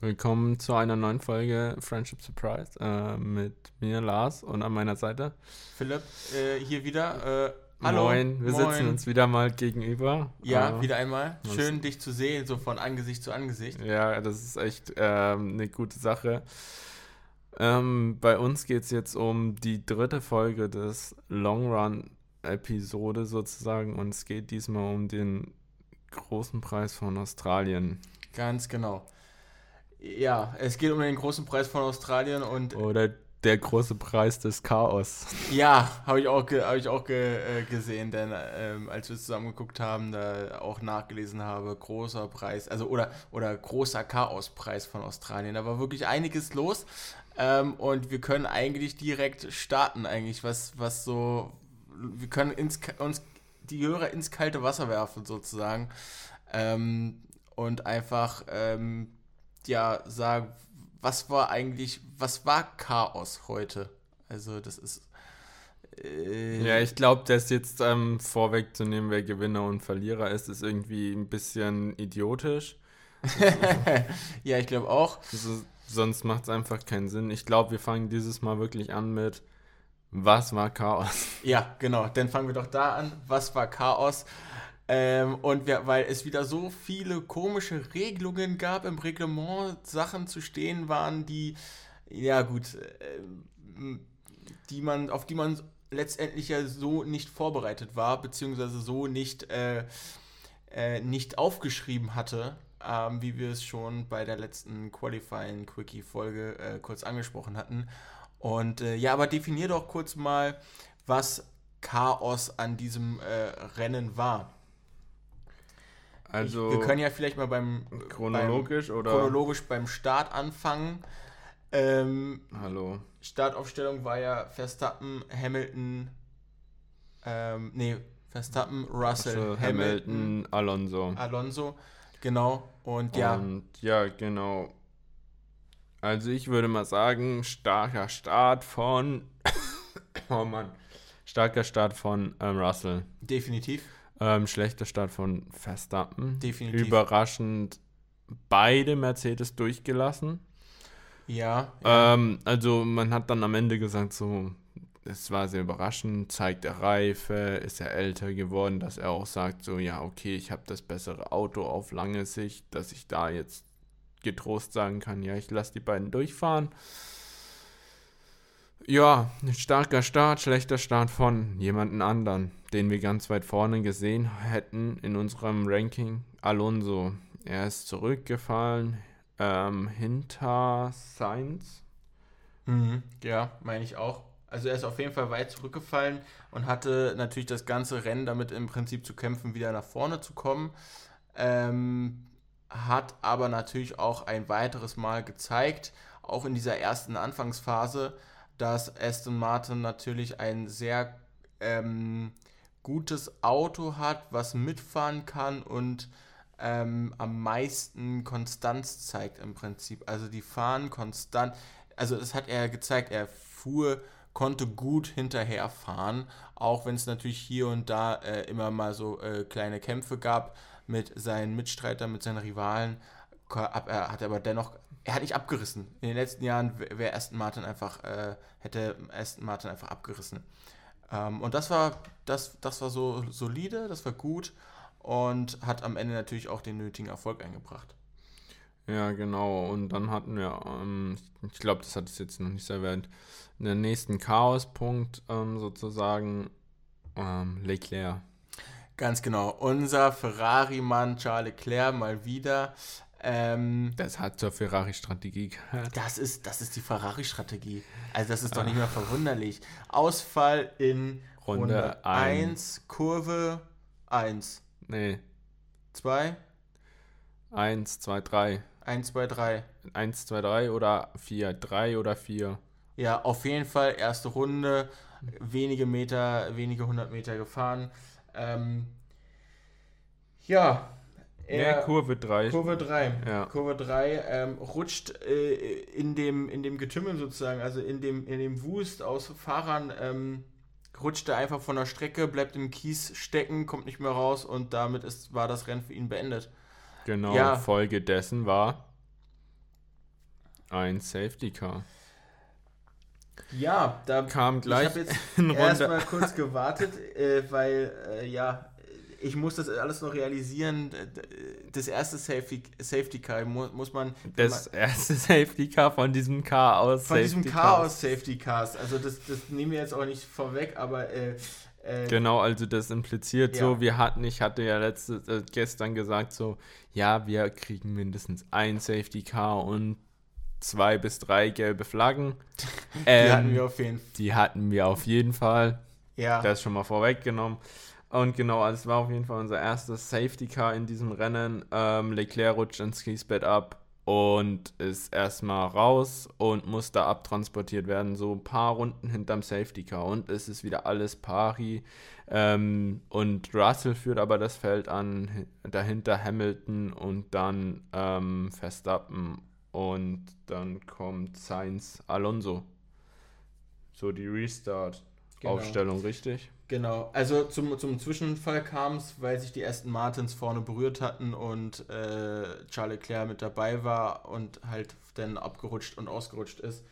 Willkommen zu einer neuen Folge Friendship Surprise äh, mit mir, Lars, und an meiner Seite Philipp, äh, hier wieder. Äh, hallo. Moin, wir Moin. sitzen uns wieder mal gegenüber. Ja, Äh, wieder einmal. Schön, dich zu sehen, so von Angesicht zu Angesicht. Ja, das ist echt ähm, eine gute Sache. Ähm, bei uns geht es jetzt um die dritte Folge des Long Run Episode sozusagen und es geht diesmal um den großen Preis von Australien Ganz genau. Ja, es geht um den großen Preis von Australien und oder der große Preis des Chaos. ja, habe ich auch, hab ich auch ge äh, gesehen, denn ähm, als wir zusammen geguckt haben, da auch nachgelesen habe, großer Preis, also oder, oder großer Chaospreis von Australien. Da war wirklich einiges los ähm, und wir können eigentlich direkt starten, eigentlich, was, was so, wir können ins, uns die Hörer ins kalte Wasser werfen, sozusagen. Ähm, und einfach, ähm, ja, sagen, was war eigentlich, was war Chaos heute? Also, das ist. Äh, Ja, ich glaube, das jetzt ähm, vorwegzunehmen, wer Gewinner und Verlierer ist, ist irgendwie ein bisschen idiotisch. ja, ich glaube auch. Also, sonst macht es einfach keinen Sinn. Ich glaube, wir fangen dieses Mal wirklich an mit Was war Chaos? Ja, genau. Dann fangen wir doch da an. Was war Chaos? Ähm, und wir, weil es wieder so viele komische Regelungen gab im Reglement, Sachen zu stehen waren, die, ja gut, ähm, die man, auf die man letztendlich ja so nicht vorbereitet war, beziehungsweise so nicht, äh, äh, nicht aufgeschrieben hatte, ähm, wie wir es schon bei der letzten Qualifying Quickie Folge äh, kurz angesprochen hatten. Und äh, ja, aber definier doch kurz mal, was Chaos an diesem äh, Rennen war. Also, ich, wir können ja vielleicht mal beim chronologisch beim, oder. chronologisch beim Start anfangen. Ähm, Hallo. Startaufstellung war ja Verstappen, Hamilton, ähm, nee, Verstappen, Russell, Also Hamilton, Hamilton, Alonso. Alonso, genau. Und ja, Und ja, genau. Also ich würde mal sagen, starker Start von. oh Mann. Starker Start von ähm, Russell. definitiv. Ähm, schlechter Start von Verstappen. Definitiv. Überraschend beide Mercedes durchgelassen. Ja, ja. Ähm, also man hat dann am Ende gesagt, so, es war sehr überraschend, zeigt er Reife, ist er älter geworden, dass er auch sagt, so, ja, okay, ich habe das bessere Auto auf lange Sicht, dass ich da jetzt getrost sagen kann, ja, ich lasse die beiden durchfahren. Ja, ein starker Start, schlechter Start von jemanden anderen, den wir ganz weit vorne gesehen hätten in unserem Ranking. Alonso, er ist zurückgefallen ähm, hinter Sainz. Mhm, ja, meine ich auch. Also er ist auf jeden Fall weit zurückgefallen und hatte natürlich das ganze Rennen damit im Prinzip zu kämpfen, wieder nach vorne zu kommen. Ähm, hat aber natürlich auch ein weiteres Mal gezeigt, auch in dieser ersten Anfangsphase, dass Aston Martin natürlich ein sehr ähm, gutes Auto hat, was mitfahren kann und ähm, am meisten Konstanz zeigt im Prinzip. Also die fahren konstant, also das hat er gezeigt, er fuhr, konnte gut hinterherfahren, auch wenn es natürlich hier und da äh, immer mal so äh, kleine Kämpfe gab mit seinen Mitstreitern, mit seinen Rivalen, ab- er hat aber dennoch, er hat nicht abgerissen. In den letzten Jahren wäre Aston Martin einfach, äh, hätte Aston Martin einfach abgerissen. Ähm, und das war, das, das war so solide, das war gut und hat am Ende natürlich auch den nötigen Erfolg eingebracht. Ja, genau. Und dann hatten wir, ähm, ich glaube, das hat es jetzt noch nicht erwähnt, den nächsten Chaospunkt ähm, sozusagen ähm, Leclerc. Ganz genau. Unser Ferrari-Mann Charles Leclerc mal wieder. Ähm, Das hat zur Ferrari-Strategie gehört. das, ist, das ist die Ferrari-Strategie. Also das ist doch nicht mehr verwunderlich. Ausfall in Runde Runde ein. 1, Kurve 1. Nee, 2, 1, 2, 3. 1, 2, 3. 1, 2, 3 oder 4. 3 oder 4. Ja, auf jeden Fall erste Runde, wenige Meter, wenige hundert Meter gefahren. Ähm, ja, Nee, er, Kurve 3. Kurve 3. Ja. Kurve 3 ähm, rutscht äh, in, dem, in dem Getümmel sozusagen, also in dem, in dem Wust aus Fahrern, ähm, rutscht er einfach von der Strecke, bleibt im Kies stecken, kommt nicht mehr raus und damit ist, war das Rennen für ihn beendet. Genau, Ja. Folge dessen war Ein Safety Car. Ja, da kam gleich ich habe jetzt erstmal kurz gewartet, äh, weil äh, ja, ich muss das alles noch realisieren. Das erste Safety, Safety Car muss, muss man. Das man, erste Safety Car von diesem Car aus Von Safety diesem Car aus Safety Cars. Also das, das nehmen wir jetzt auch nicht vorweg, aber äh, äh, genau, also das impliziert ja. so, wir hatten, ich hatte ja letzte, äh, gestern gesagt so, ja, wir kriegen mindestens ein Safety Car und zwei bis drei gelbe Flaggen. die ähm, hatten wir auf jeden Fall. Die hatten wir auf jeden Fall. Ja. Das schon mal vorweggenommen. Und genau, also es war auf jeden Fall unser erstes Safety Car in diesem Rennen. Ähm, Leclerc rutscht ins Kiesbett ab und ist erstmal raus und muss da abtransportiert werden, so ein paar Runden hinterm Safety Car und es ist wieder alles pari. Ähm, und Russell führt aber das Feld an, dahinter Hamilton und dann ähm, Verstappen und dann kommt Sainz Alonso. So die Restart-Aufstellung, genau. richtig? Genau, also zum, zum Zwischenfall kam es, weil sich die ersten Martins vorne berührt hatten und äh, Charles Leclerc mit dabei war und halt dann abgerutscht und ausgerutscht ist.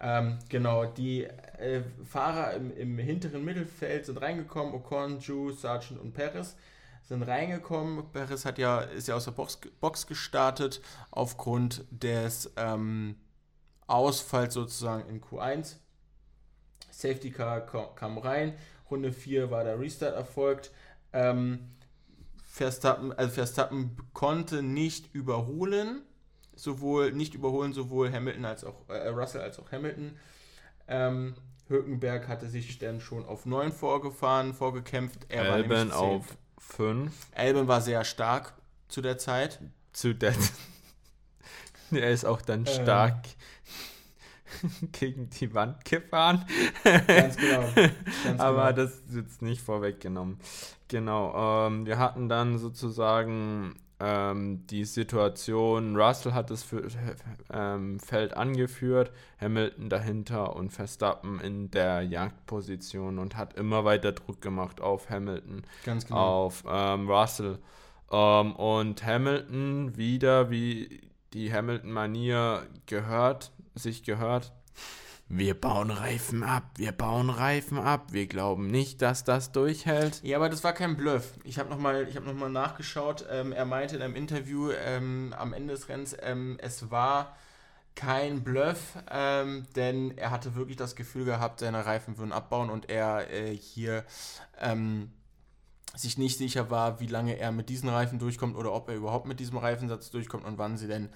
Ähm, genau, die äh, Fahrer im, im, hinteren Mittelfeld sind reingekommen, Ocon, Ju, Sargent und Perez sind reingekommen. Perez hat ja, ist ja aus der Box, Box gestartet aufgrund des ähm, Ausfalls sozusagen in Q1. Safety Car kam rein Runde 4 war der Restart erfolgt. Ähm, Verstappen, also Verstappen konnte nicht überholen, sowohl nicht überholen, sowohl Hamilton als auch äh, Russell als auch Hamilton. Ähm, Hülkenberg hatte sich dann schon auf 9 vorgefahren, vorgekämpft. Er war auf 5. Alban war sehr stark zu der Zeit. Zu der Er ist auch dann ähm, stark gegen die Wand gefahren. Ganz genau. Ganz Aber genau. das ist jetzt nicht vorweggenommen. Genau. Ähm, wir hatten dann sozusagen ähm, die Situation, Russell hat das für, ähm, Feld angeführt, Hamilton dahinter und Verstappen in der Jagdposition und hat immer weiter Druck gemacht auf Hamilton, Ganz genau. auf ähm, Russell. Ähm, und Hamilton wieder, wie die Hamilton-Manier gehört, sich gehört. Wir bauen Reifen ab, wir bauen Reifen ab, wir glauben nicht, dass das durchhält. Ja, aber das war kein Bluff. Ich habe nochmal hab noch nachgeschaut. Ähm, er meinte in einem Interview ähm, am Ende des Rennens, ähm, es war kein Bluff, ähm, denn er hatte wirklich das Gefühl gehabt, seine Reifen würden abbauen und er äh, hier ähm, sich nicht sicher war, wie lange er mit diesen Reifen durchkommt oder ob er überhaupt mit diesem Reifensatz durchkommt und wann sie denn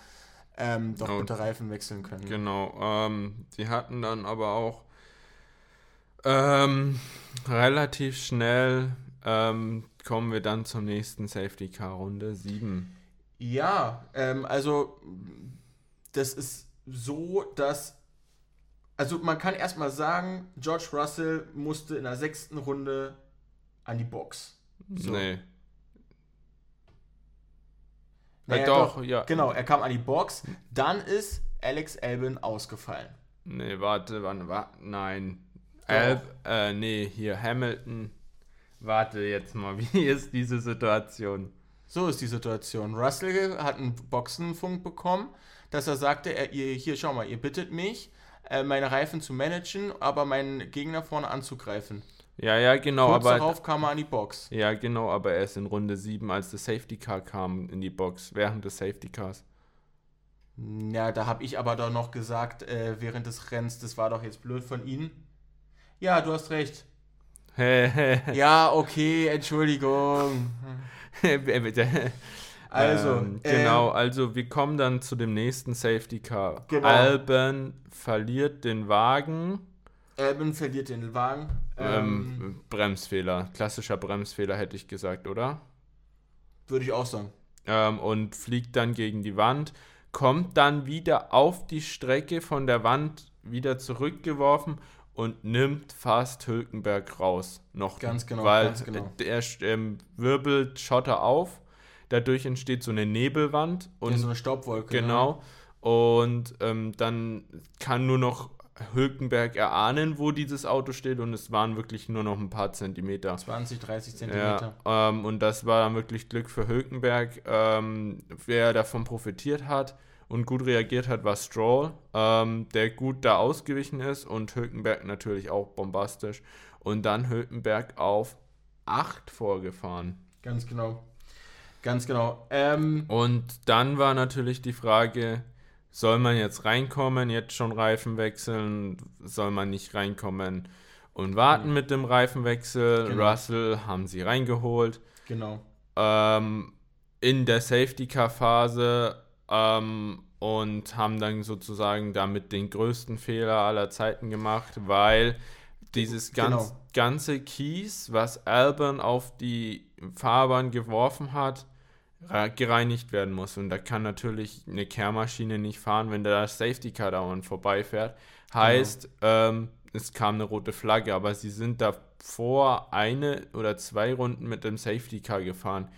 ähm, doch bitte Reifen wechseln können. Genau. Ähm, sie hatten dann aber auch ähm, relativ schnell ähm, kommen wir dann zur nächsten Safety Car Runde 7. Ja, ähm, also das ist so, dass also man kann erstmal sagen, George Russell musste in der sechsten Runde an die Box. So. Nee. Naja, doch, doch, ja. Genau, er kam an die Box. Dann ist Alex Albin ausgefallen. Nee, warte, wann war. Nein. Alb, äh, nee, hier Hamilton. Warte jetzt mal, wie ist diese Situation? So ist die Situation. Russell hat einen Boxenfunk bekommen, dass er sagte, er, ihr, hier, schau mal, ihr bittet mich, äh, meine Reifen zu managen, aber meinen Gegner vorne anzugreifen. Ja, ja, genau. Kurz aber, darauf kam er an die Box. Ja, genau, aber erst in Runde 7, als das Safety Car kam in die Box, während des Safety Cars. Ja, da habe ich aber doch noch gesagt, äh, während des Rennens, das war doch jetzt blöd von Ihnen. Ja, du hast recht. ja, okay, Entschuldigung. also, ähm, genau, äh, also wir kommen dann zu dem nächsten Safety Car. Genau. Alban verliert den Wagen Albin verliert den Wagen. Ähm, ähm, Bremsfehler. Klassischer Bremsfehler hätte ich gesagt, oder? Würde ich auch sagen. Ähm, und fliegt dann gegen die Wand. Kommt dann wieder auf die Strecke von der Wand wieder zurückgeworfen und nimmt fast Hülkenberg raus. Noch. Ganz genau. Weil ganz genau. er ähm, wirbelt Schotter auf. Dadurch entsteht so eine Nebelwand. Und ja, so eine Staubwolke. Genau. Ja. Und ähm, dann kann nur noch Hülkenberg erahnen, wo dieses Auto steht und es waren wirklich nur noch ein paar Zentimeter. 20, 30 Zentimeter. Ja, ähm, und das war dann wirklich Glück für Hülkenberg. Ähm, wer davon profitiert hat und gut reagiert hat, war Stroll, ähm, der gut da ausgewichen ist und Hülkenberg natürlich auch bombastisch. Und dann Hülkenberg auf 8 vorgefahren. Ganz genau. Ganz genau. Ähm, und dann war natürlich die Frage, soll man jetzt reinkommen, jetzt schon Reifen wechseln, soll man nicht reinkommen und warten mhm. mit dem Reifenwechsel. Genau. Russell haben sie reingeholt. Genau. Ähm, in der Safety-Car-Phase ähm, und haben dann sozusagen damit den größten Fehler aller Zeiten gemacht, weil dieses ganz, genau. ganze Kies, was Albon auf die Fahrbahn geworfen hat, gereinigt werden muss. Und da kann natürlich eine Kehrmaschine nicht fahren, wenn da das Safety Car dauernd vorbeifährt. Heißt, genau. ähm, es kam eine rote Flagge, aber sie sind davor eine oder zwei Runden mit dem Safety Car gefahren.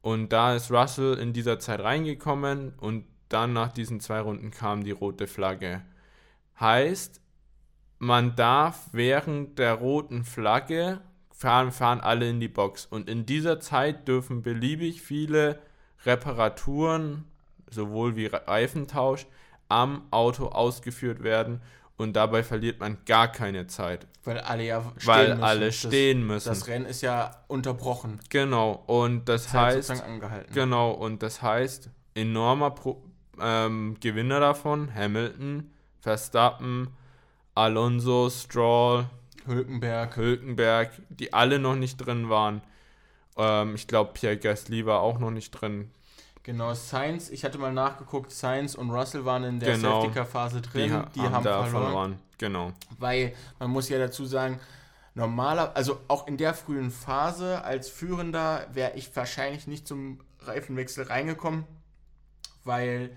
Und da ist Russell in dieser Zeit reingekommen und dann nach diesen zwei Runden kam die rote Flagge. Heißt, man darf während der roten Flagge fahren, fahren alle in die Box. Und in dieser Zeit dürfen beliebig viele Reparaturen, sowohl wie Reifentausch, am Auto ausgeführt werden. Und dabei verliert man gar keine Zeit. Weil alle ja stehen Weil müssen. alle stehen müssen. Das Rennen ist ja unterbrochen. Genau. Und das Zeit heißt. Angehalten. Genau. Und das heißt, enormer Pro ähm, Gewinner davon, Hamilton, Verstappen, Alonso, Stroll, Hülkenberg. Hülkenberg, die alle noch nicht drin waren. Ähm, ich glaube, Pierre Gasly war auch noch nicht drin. Genau, Sainz, ich hatte mal nachgeguckt, Sainz und Russell waren in der genau, Safety-Car-Phase drin. Die, die haben, haben verloren. verloren. Genau. Weil man muss ja dazu sagen, normaler, also auch in der frühen Phase als Führender wäre ich wahrscheinlich nicht zum Reifenwechsel reingekommen, weil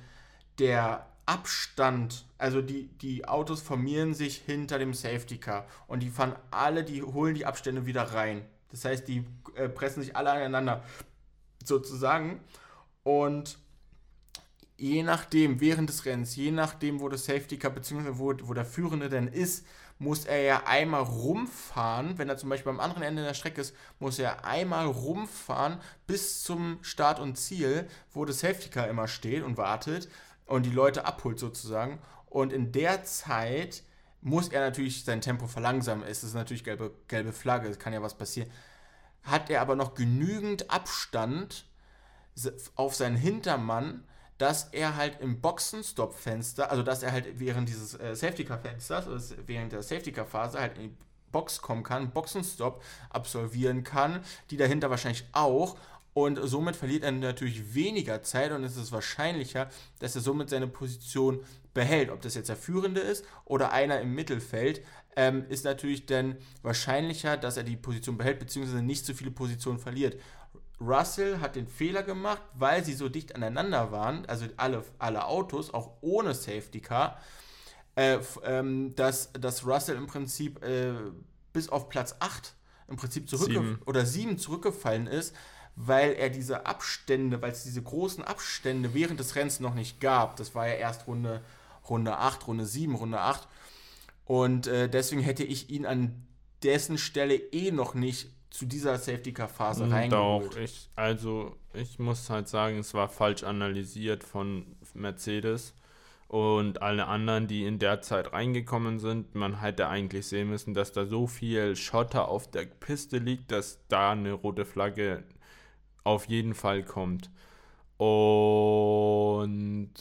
der Abstand, also die, die Autos formieren sich hinter dem Safety Car und die fahren alle, die holen die Abstände wieder rein. Das heißt, die äh, pressen sich alle aneinander sozusagen und je nachdem, während des Rennens, je nachdem, wo das Safety Car bzw. Wo, wo der Führende denn ist, muss er ja einmal rumfahren. Wenn er zum Beispiel am anderen Ende der Strecke ist, muss er einmal rumfahren bis zum Start und Ziel, wo das Safety Car immer steht und wartet und die Leute abholt sozusagen. Und in der Zeit muss er natürlich sein Tempo verlangsamen. Es ist natürlich gelbe, gelbe Flagge, es kann ja was passieren. Hat er aber noch genügend Abstand auf seinen Hintermann, dass er halt im Boxenstopp-Fenster, also dass er halt während dieses äh, Safety-Car-Fensters, also während der Safety-Car-Phase halt in die Box kommen kann, Boxenstopp absolvieren kann, die dahinter wahrscheinlich auch und somit verliert er natürlich weniger Zeit und es ist wahrscheinlicher, dass er somit seine Position behält. Ob das jetzt der Führende ist oder einer im Mittelfeld, ähm, ist natürlich dann wahrscheinlicher, dass er die Position behält, beziehungsweise nicht so viele Positionen verliert. Russell hat den Fehler gemacht, weil sie so dicht aneinander waren, also alle, alle Autos, auch ohne Safety Car, äh, ähm, dass, dass Russell im Prinzip äh, bis auf Platz 8 im Prinzip zurückgefallen oder 7 zurückgefallen ist, weil er diese Abstände, weil es diese großen Abstände während des Rennens noch nicht gab. Das war ja erst Runde, Runde 8, Runde 7, Runde 8. Und äh, deswegen hätte ich ihn an dessen Stelle eh noch nicht zu dieser Safety-Car-Phase hm, reingeholt. Doch, ich, also ich muss halt sagen, es war falsch analysiert von Mercedes und alle anderen, die in der Zeit reingekommen sind. Man hätte eigentlich sehen müssen, dass da so viel Schotter auf der Piste liegt, dass da eine rote Flagge auf jeden Fall kommt. Und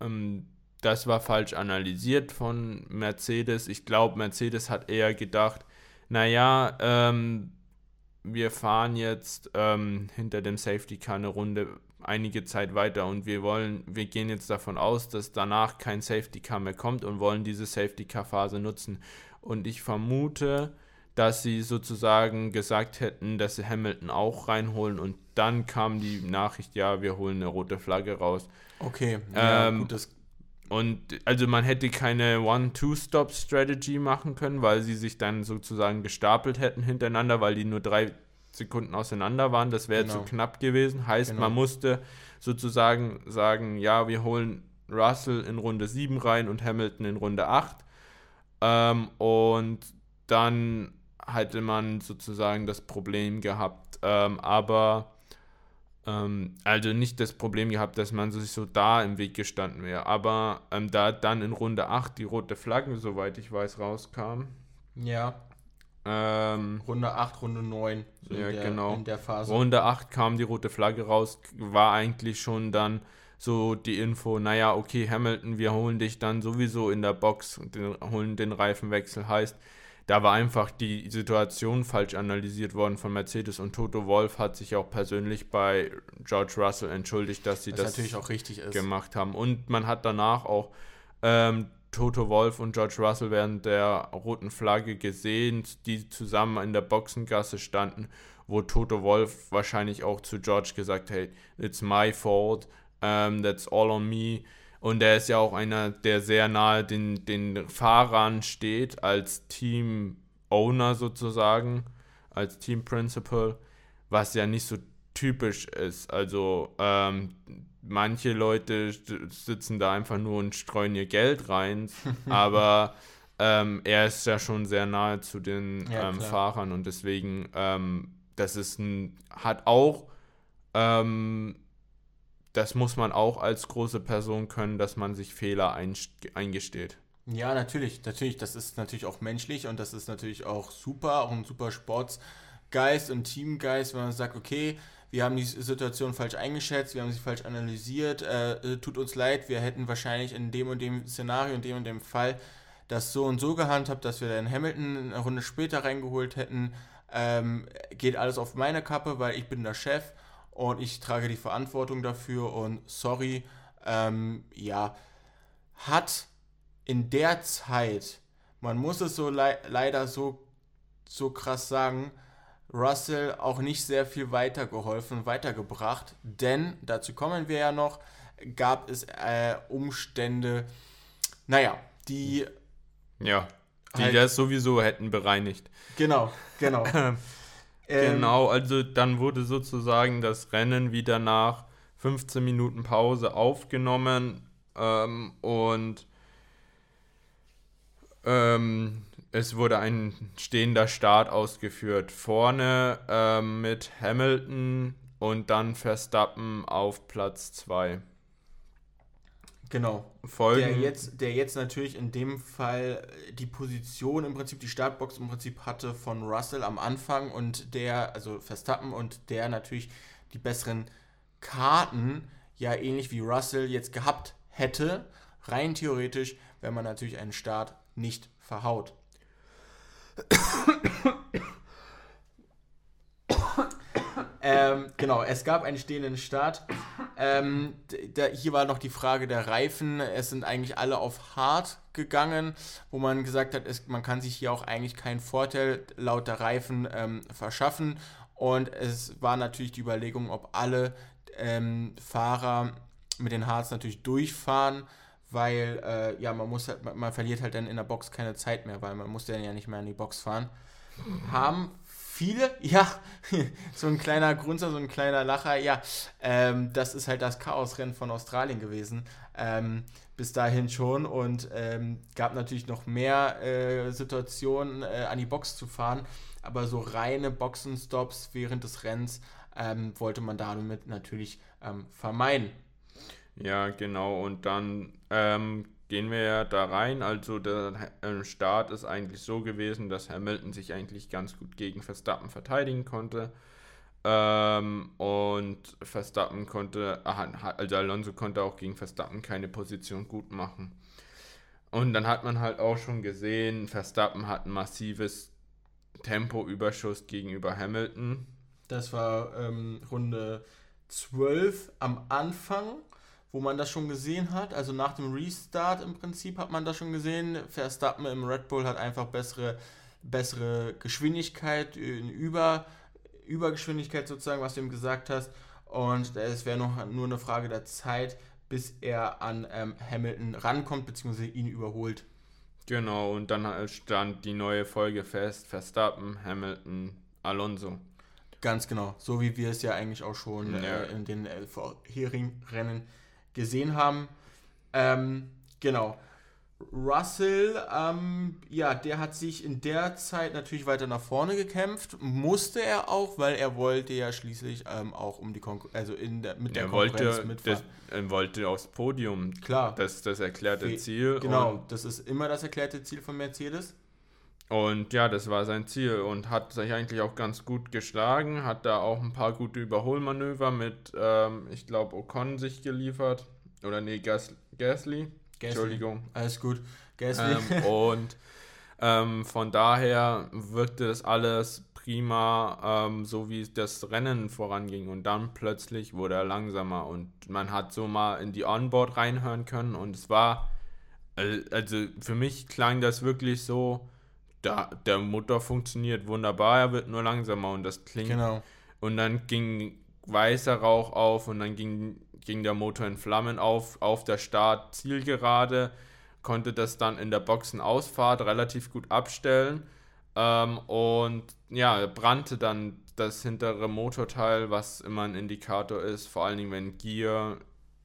ähm, das war falsch analysiert von Mercedes. Ich glaube, Mercedes hat eher gedacht, naja, ähm, wir fahren jetzt ähm, hinter dem Safety Car eine Runde einige Zeit weiter und wir wollen, wir gehen jetzt davon aus, dass danach kein Safety Car mehr kommt und wollen diese Safety Car Phase nutzen. Und ich vermute, dass sie sozusagen gesagt hätten, dass sie Hamilton auch reinholen und dann kam die Nachricht, ja, wir holen eine rote Flagge raus. Okay, ja, ähm, gut, das und also man hätte keine One-Two-Stop-Strategy machen können, weil sie sich dann sozusagen gestapelt hätten hintereinander, weil die nur drei Sekunden auseinander waren. Das wäre genau. zu knapp gewesen. Heißt, genau. man musste sozusagen sagen, ja, wir holen Russell in Runde 7 rein und Hamilton in Runde 8. Ähm, und dann hatte man sozusagen das Problem gehabt, ähm, aber ähm, also nicht das Problem gehabt, dass man sich so da im Weg gestanden wäre, aber ähm, da dann in Runde 8 die rote Flagge, soweit ich weiß, rauskam. Ja. Ähm, Runde 8, Runde 9. So ja, in der, genau. In der Phase. Runde 8 kam die rote Flagge raus, war eigentlich schon dann so die Info, naja, okay, Hamilton, wir holen dich dann sowieso in der Box und den, holen den Reifenwechsel. Heißt, da war einfach die Situation falsch analysiert worden von Mercedes und Toto Wolf hat sich auch persönlich bei George Russell entschuldigt, dass sie das, das gemacht haben. Und man hat danach auch ähm, Toto Wolf und George Russell während der roten Flagge gesehen, die zusammen in der Boxengasse standen, wo Toto Wolf wahrscheinlich auch zu George gesagt hat, it's my fault, um, that's all on me. Und er ist ja auch einer, der sehr nahe den, den Fahrern steht, als Team-Owner sozusagen, als Team-Principal, was ja nicht so typisch ist. Also ähm, manche Leute sitzen da einfach nur und streuen ihr Geld rein, aber ähm, er ist ja schon sehr nahe zu den ja, ähm, Fahrern und deswegen, ähm, das ist ein, hat auch, ähm, das muss man auch als große Person können, dass man sich Fehler eingesteht. Ja, natürlich, natürlich, das ist natürlich auch menschlich und das ist natürlich auch super, auch ein super Sportsgeist und Teamgeist, wenn man sagt, okay, wir haben die Situation falsch eingeschätzt, wir haben sie falsch analysiert, äh, äh, tut uns leid, wir hätten wahrscheinlich in dem und dem Szenario, in dem und dem Fall das so und so gehandhabt, dass wir dann Hamilton eine Runde später reingeholt hätten. Ähm, geht alles auf meine Kappe, weil ich bin der Chef und ich trage die Verantwortung dafür und sorry, ähm, ja, hat in der Zeit, man muss es so le leider so, so krass sagen, Russell auch nicht sehr viel weitergeholfen, weitergebracht, denn, dazu kommen wir ja noch, gab es äh, Umstände, naja, die... Ja, die halt, das sowieso hätten bereinigt. Genau, genau. Ähm, genau, also dann wurde sozusagen das Rennen wieder nach 15 Minuten Pause aufgenommen ähm, und ähm, es wurde ein stehender Start ausgeführt. Vorne ähm, mit Hamilton und dann Verstappen auf Platz 2. Genau. Folgen. Der jetzt, der jetzt natürlich in dem Fall die Position im Prinzip, die Startbox im Prinzip hatte von Russell am Anfang und der, also Verstappen und der natürlich die besseren Karten, ja ähnlich wie Russell jetzt gehabt hätte, rein theoretisch, wenn man natürlich einen Start nicht verhaut. ähm, genau, es gab einen stehenden Start. Ähm, da, hier war noch die Frage der Reifen. Es sind eigentlich alle auf hart gegangen, wo man gesagt hat, es, man kann sich hier auch eigentlich keinen Vorteil laut der Reifen ähm, verschaffen. Und es war natürlich die Überlegung, ob alle ähm, Fahrer mit den Harz natürlich durchfahren weil äh, ja, man muss halt, man, man, verliert halt dann in der Box keine Zeit mehr, weil man muss dann ja nicht mehr in die Box fahren. Haben viele, ja, so ein kleiner Grunzer, so ein kleiner Lacher, ja, ähm, das ist halt das Chaosrennen von Australien gewesen. Ähm, bis dahin schon und ähm, gab natürlich noch mehr äh, Situationen, äh, an die Box zu fahren, aber so reine Boxenstops während des Rennens ähm, wollte man damit natürlich ähm, vermeiden. Ja, genau. Und dann ähm, gehen wir da rein. Also der äh, Start ist eigentlich so gewesen, dass Hamilton sich eigentlich ganz gut gegen Verstappen verteidigen konnte. Ähm, und Verstappen konnte, also Alonso konnte auch gegen Verstappen keine Position gut machen. Und dann hat man halt auch schon gesehen, Verstappen hat ein massives Tempoüberschuss gegenüber Hamilton. Das war ähm, Runde 12 am Anfang wo man das schon gesehen hat. Also nach dem Restart im Prinzip hat man das schon gesehen. Verstappen im Red Bull hat einfach bessere, bessere Geschwindigkeit, Über, Übergeschwindigkeit sozusagen, was du ihm gesagt hast. Und es wäre noch nur eine Frage der Zeit, bis er an ähm, Hamilton rankommt, beziehungsweise ihn überholt. Genau, und dann stand die neue Folge fest: Verstappen, Hamilton, Alonso. Ganz genau, so wie wir es ja eigentlich auch schon ja. äh, in den äh, vorherigen Rennen gesehen haben. Ähm, genau. Russell, ähm, ja, der hat sich in der Zeit natürlich weiter nach vorne gekämpft, musste er auch, weil er wollte ja schließlich ähm, auch um die Konkur also in der, mit der er Konkurrenz wollte, mitfahren. das, er wollte aufs Podium. Klar. Das ist das erklärte Ziel. Genau, das ist immer das erklärte Ziel von Mercedes. Und, ja, das war sein Ziel und hat sich eigentlich auch ganz gut geschlagen. Hat da auch ein paar gute Überholmanöver mit, ähm, ich glaube, Ocon sich geliefert. Oder nee, Gas, Gasly. Entschuldigung. Alles gut. Gasly. Ähm, und ähm, von daher wirkte das alles prima, ähm, so wie das Rennen voranging. Und dann plötzlich wurde er langsamer und man hat so mal in die Onboard reinhören können. Und es war, äh, also für mich klang das wirklich so, da, der Motor funktioniert wunderbar, er wird nur langsamer und das klingt genau. und dann ging weißer Rauch auf und dann ging, ging der Motor in Flammen auf, auf der Start-Zielgerade, konnte das dann in der Boxenausfahrt relativ gut abstellen ähm, und ja, brannte dann das hintere Motorteil, was immer ein Indikator ist, vor allen Dingen wenn Gear,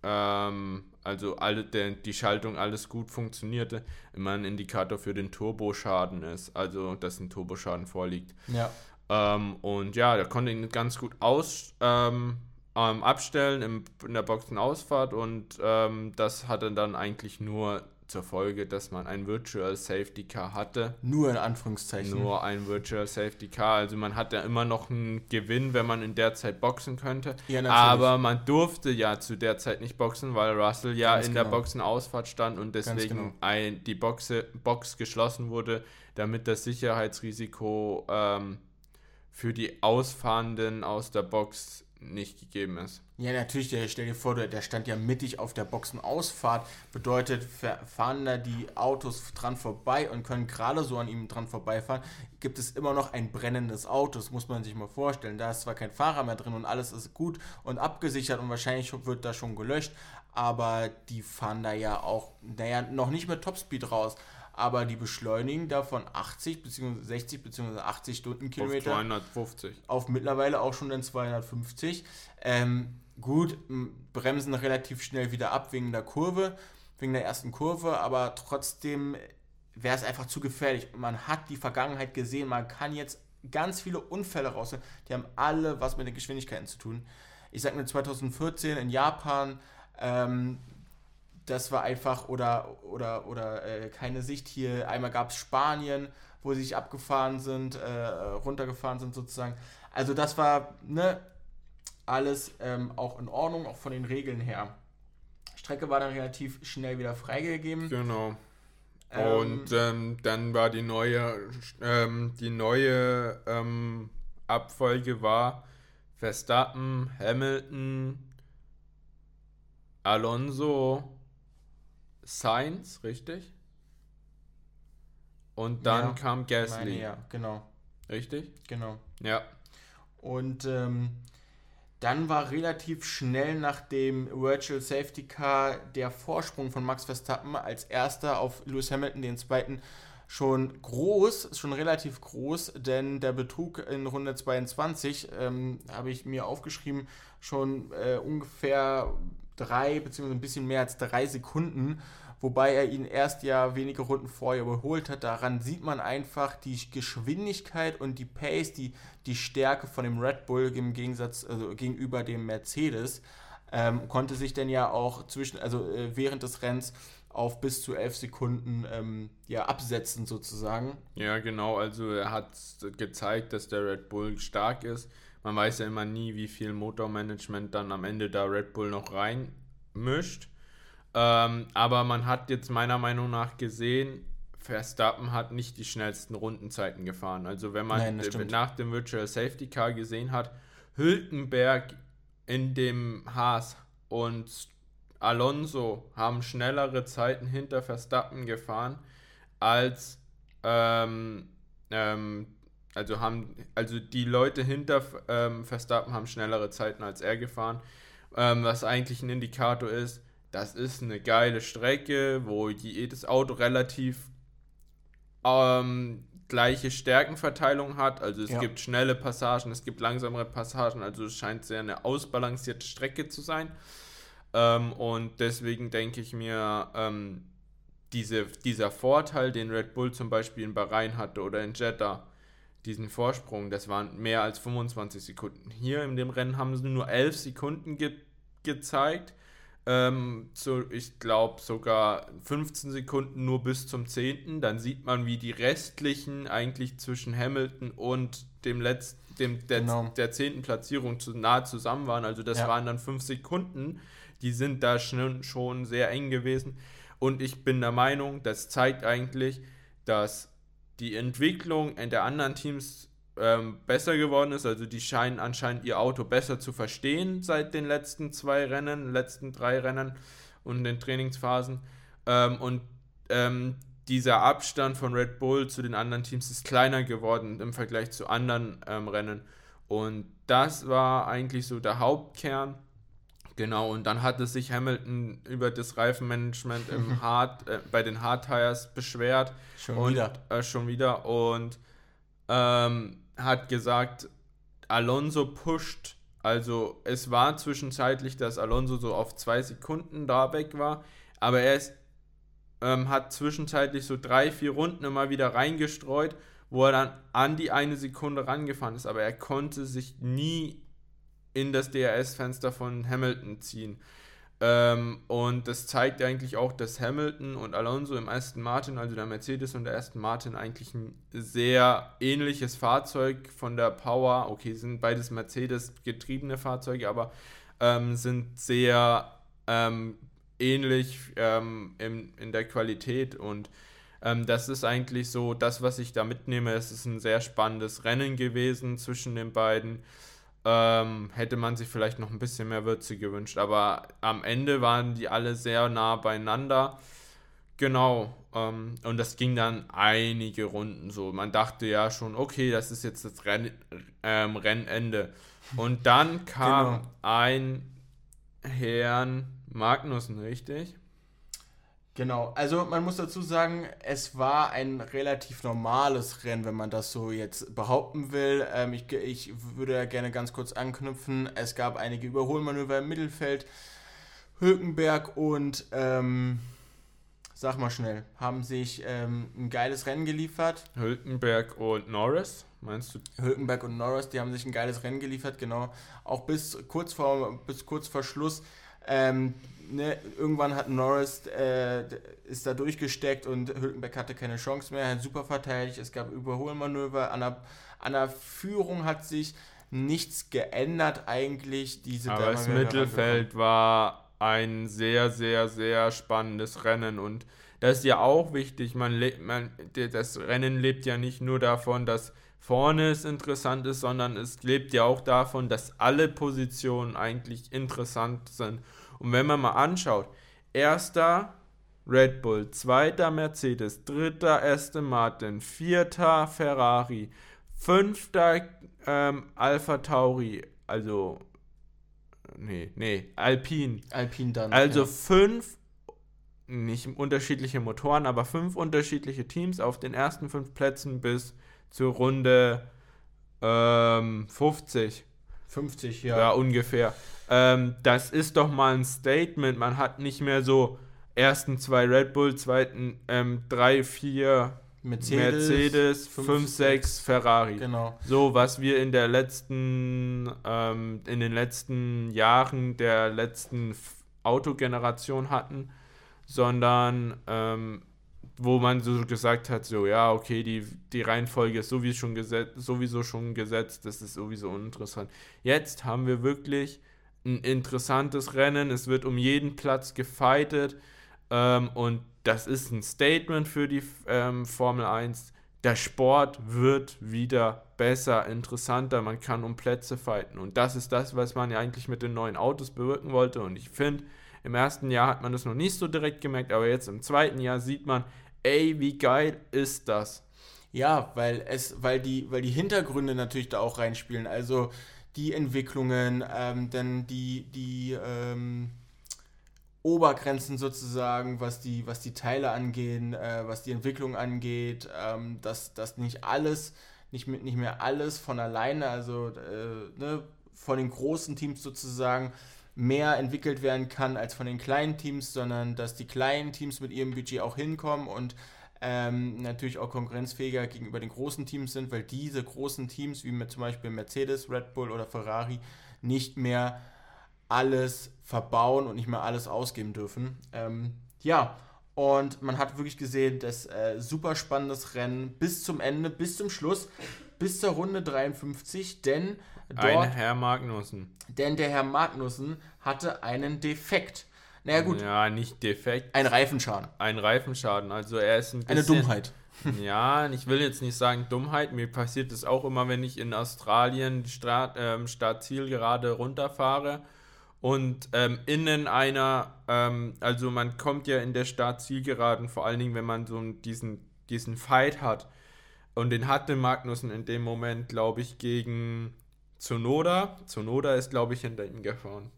ähm, also alle, der, die Schaltung alles gut funktionierte, immer ein Indikator für den Turboschaden ist, also dass ein Turboschaden vorliegt. Ja. Ähm, und ja, der konnte ihn ganz gut aus, ähm, ähm, abstellen im, in der Boxenausfahrt und ähm, das hatte dann eigentlich nur zur Folge, dass man ein Virtual Safety Car hatte. Nur in Anführungszeichen. Nur ein Virtual Safety Car. Also man hat ja immer noch einen Gewinn, wenn man in der Zeit boxen könnte. Ja. Aber man durfte ja zu der Zeit nicht boxen, weil Russell ja Ganz in der genau. Boxenausfahrt stand und deswegen genau. ein, die Boxe, Box geschlossen wurde, damit das Sicherheitsrisiko ähm, für die Ausfahrenden aus der Box nicht gegeben ist. Ja, natürlich, der, stell dir vor, der, der stand ja mittig auf der Boxenausfahrt. Bedeutet, fa- fahren da die Autos dran vorbei und können gerade so an ihm dran vorbeifahren, gibt es immer noch ein brennendes Auto. Das muss man sich mal vorstellen. Da ist zwar kein Fahrer mehr drin und alles ist gut und abgesichert und wahrscheinlich wird da schon gelöscht, aber die fahren da ja auch, naja, noch nicht mit Topspeed raus. Aber die beschleunigen da von 80 bzw. 60 bzw. 80 Auf Stundenkilometer 250. auf mittlerweile auch schon dann 250. Ähm, gut, bremsen relativ schnell wieder ab wegen der Kurve, wegen der ersten Kurve, aber trotzdem wäre es einfach zu gefährlich. Man hat die Vergangenheit gesehen, man kann jetzt ganz viele Unfälle rausnehmen, die haben alle was mit den Geschwindigkeiten zu tun. Ich sag mir 2014 in Japan, ähm, das war einfach, oder, oder, oder äh, keine Sicht hier. Einmal gab es Spanien, wo sie sich abgefahren sind, äh, runtergefahren sind sozusagen. Also das war ne, alles ähm, auch in Ordnung, auch von den Regeln her. Strecke war dann relativ schnell wieder freigegeben. Genau. Ähm, Und ähm, dann war die neue, ähm, die neue ähm, Abfolge war Verstappen, Hamilton, Alonso, Sainz, richtig? Und dann Ja, kam meine, Gasly, ja, genau, richtig? genau. Ja. Und ähm, dann war relativ schnell nach dem Virtual Safety Car der Vorsprung von Max Verstappen als erster auf Lewis Hamilton, den zweiten, schon groß, schon relativ groß, denn der Betrug in Runde 22, ähm, habe ich mir aufgeschrieben, schon äh, ungefähr drei, beziehungsweise ein bisschen mehr als drei Sekunden, wobei er ihn erst ja wenige Runden vorher überholt hat. Daran sieht man einfach die Geschwindigkeit und die Pace, die, die Stärke von dem Red Bull im Gegensatz, also gegenüber dem Mercedes. Ähm, konnte sich dann ja auch zwischen, also äh, während des Rennens auf bis zu elf Sekunden ähm, ja, absetzen sozusagen. Ja, genau. Also er hat gezeigt, dass der Red Bull stark ist. Man weiß ja immer nie, wie viel Motormanagement dann am Ende da Red Bull noch reinmischt. Ähm, aber man hat jetzt meiner Meinung nach gesehen, Verstappen hat nicht die schnellsten Rundenzeiten gefahren. Also wenn man Nein, nach dem Virtual Safety Car gesehen hat, Hülkenberg in dem Haas und Alonso haben schnellere Zeiten hinter Verstappen gefahren als ähm, ähm, also haben also die Leute hinter ähm, Verstappen haben schnellere Zeiten als er gefahren, ähm, was eigentlich ein Indikator ist. Das ist eine geile Strecke, wo jedes Auto relativ ähm, gleiche Stärkenverteilung hat. Also es Ja. gibt schnelle Passagen, es gibt langsamere Passagen. Also es scheint sehr eine ausbalancierte Strecke zu sein. Ähm, und deswegen denke ich mir, ähm, diese, dieser Vorteil, den Red Bull zum Beispiel in Bahrain hatte oder in Jeddah, diesen Vorsprung, das waren mehr als 25 Sekunden. Hier in dem Rennen haben sie nur 11 Sekunden ge gezeigt. Ähm, so, ich glaube sogar 15 Sekunden nur bis zum 10. Dann sieht man, wie die restlichen eigentlich zwischen Hamilton und dem letzten, dem, der, genau. der 10. Platzierung zu, nah zusammen waren. Also das ja. waren dann 5 Sekunden. Die sind da schon, schon sehr eng gewesen. Und ich bin der Meinung, das zeigt eigentlich, dass die Entwicklung in der anderen Teams ähm, besser geworden ist. Also die scheinen anscheinend ihr Auto besser zu verstehen seit den letzten zwei Rennen, letzten drei Rennen und den Trainingsphasen. Ähm, und ähm, dieser Abstand von Red Bull zu den anderen Teams ist kleiner geworden im Vergleich zu anderen ähm, Rennen. Und das war eigentlich so der Hauptkern. Genau, und dann hatte sich Hamilton über das Reifenmanagement im Hard, äh, bei den Hard Tires beschwert. Schon und, wieder. Äh, schon wieder. Und ähm, hat gesagt, Alonso pusht. Also es war zwischenzeitlich, dass Alonso so auf zwei Sekunden da weg war, aber er ist, ähm, hat zwischenzeitlich so drei, vier Runden immer wieder reingestreut, wo er dann an die eine Sekunde rangefahren ist, aber er konnte sich nie in das DRS-Fenster von Hamilton ziehen. Ähm, und das zeigt eigentlich auch, dass Hamilton und Alonso im Aston Martin, also der Mercedes und der Aston Martin, eigentlich ein sehr ähnliches Fahrzeug von der Power, okay, sind beides Mercedes getriebene Fahrzeuge, aber ähm, sind sehr ähm, ähnlich ähm, in, in der Qualität und ähm, das ist eigentlich so das, was ich da mitnehme. Es ist ein sehr spannendes Rennen gewesen zwischen den beiden. Ähm, hätte man sich vielleicht noch ein bisschen mehr Würze gewünscht. Aber am Ende waren die alle sehr nah beieinander. Genau. Ähm, und das ging dann einige Runden so. Man dachte ja schon, okay, das ist jetzt das Renn, ähm, Rennende. Und dann kam genau. ein Herrn Magnussen, richtig? Genau, also man muss dazu sagen, es war ein relativ normales Rennen, wenn man das so jetzt behaupten will. Ähm, ich, ich würde gerne ganz kurz anknüpfen. Es gab einige Überholmanöver im Mittelfeld. Hülkenberg und, ähm, sag mal schnell, haben sich ähm, ein geiles Rennen geliefert. Hülkenberg und Norris, meinst du? Hülkenberg und Norris, die haben sich ein geiles Rennen geliefert, genau. Auch bis kurz vor, bis kurz vor Schluss. Ähm, ne, irgendwann hat Norris äh, ist da durchgesteckt und Hülkenberg hatte keine Chance mehr, hat super verteidigt, es gab Überholmanöver, an der, an der Führung hat sich nichts geändert eigentlich. Diese Aber das Mittelfeld war ein sehr, sehr, sehr spannendes Rennen und das ist ja auch wichtig. Man, man, das Rennen lebt ja nicht nur davon, dass vorne es interessant ist, sondern es lebt ja auch davon, dass alle Positionen eigentlich interessant sind. Und wenn man mal anschaut, erster Red Bull, zweiter Mercedes, dritter Aston Martin, vierter Ferrari, fünfter ähm, Alpha Tauri, also nee, nee, Alpine. Alpine dann. Also ja. fünf, nicht unterschiedliche Motoren, aber fünf unterschiedliche Teams auf den ersten fünf Plätzen bis zur Runde ähm, 50. 50, ja. Ja, ungefähr. Ähm, das ist doch mal ein Statement. Man hat nicht mehr so ersten zwei Red Bull, zweiten ähm, drei, vier Mercedes, Mercedes 5, 6 Ferrari. Genau. So, was wir in der letzten, ähm, in den letzten Jahren der letzten Autogeneration hatten, sondern ähm, wo man so gesagt hat, so ja, okay, die, die Reihenfolge ist sowieso schon, gesetzt, sowieso schon gesetzt, das ist sowieso uninteressant. Jetzt haben wir wirklich ein interessantes Rennen. Es wird um jeden Platz gefightet. Ähm, und das ist ein Statement für die ähm, Formel 1. Der Sport wird wieder besser, interessanter. Man kann um Plätze fighten. Und das ist das, was man ja eigentlich mit den neuen Autos bewirken wollte. Und ich finde, im ersten Jahr hat man das noch nicht so direkt gemerkt, aber jetzt im zweiten Jahr sieht man, ey, wie geil ist das? Ja, weil es, weil die, weil die Hintergründe natürlich da auch reinspielen. Also die Entwicklungen, ähm, denn die, die ähm, Obergrenzen sozusagen, was die, was die Teile angehen, äh, was die Entwicklung angeht, ähm, dass, dass nicht alles, nicht, mit, nicht mehr alles von alleine, also äh, ne, von den großen Teams sozusagen mehr entwickelt werden kann als von den kleinen Teams, sondern dass die kleinen Teams mit ihrem Budget auch hinkommen und ähm, natürlich auch konkurrenzfähiger gegenüber den großen Teams sind, weil diese großen Teams, wie mit zum Beispiel Mercedes, Red Bull oder Ferrari, nicht mehr alles verbauen und nicht mehr alles ausgeben dürfen. Ähm, ja, und man hat wirklich gesehen, dass äh, super spannendes Rennen bis zum Ende, bis zum Schluss, bis zur Runde 53, denn dort, Ein Herr Magnussen. Denn der Herr Magnussen hatte einen Defekt. Naja, gut. Ja, nicht defekt. Ein Reifenschaden. Ein Reifenschaden. Also er ist ein bisschen, Eine Dummheit. Ja, ich will jetzt nicht sagen Dummheit. Mir passiert es auch immer, wenn ich in Australien die ähm, Startziel gerade runterfahre und ähm, innen einer, ähm, also man kommt ja in der Startzielgeraden, vor allen Dingen, wenn man so diesen, diesen Fight hat. Und den hatte Magnussen in dem Moment, glaube ich, gegen Zunoda. Zunoda ist, glaube ich, hinter ihm gefahren.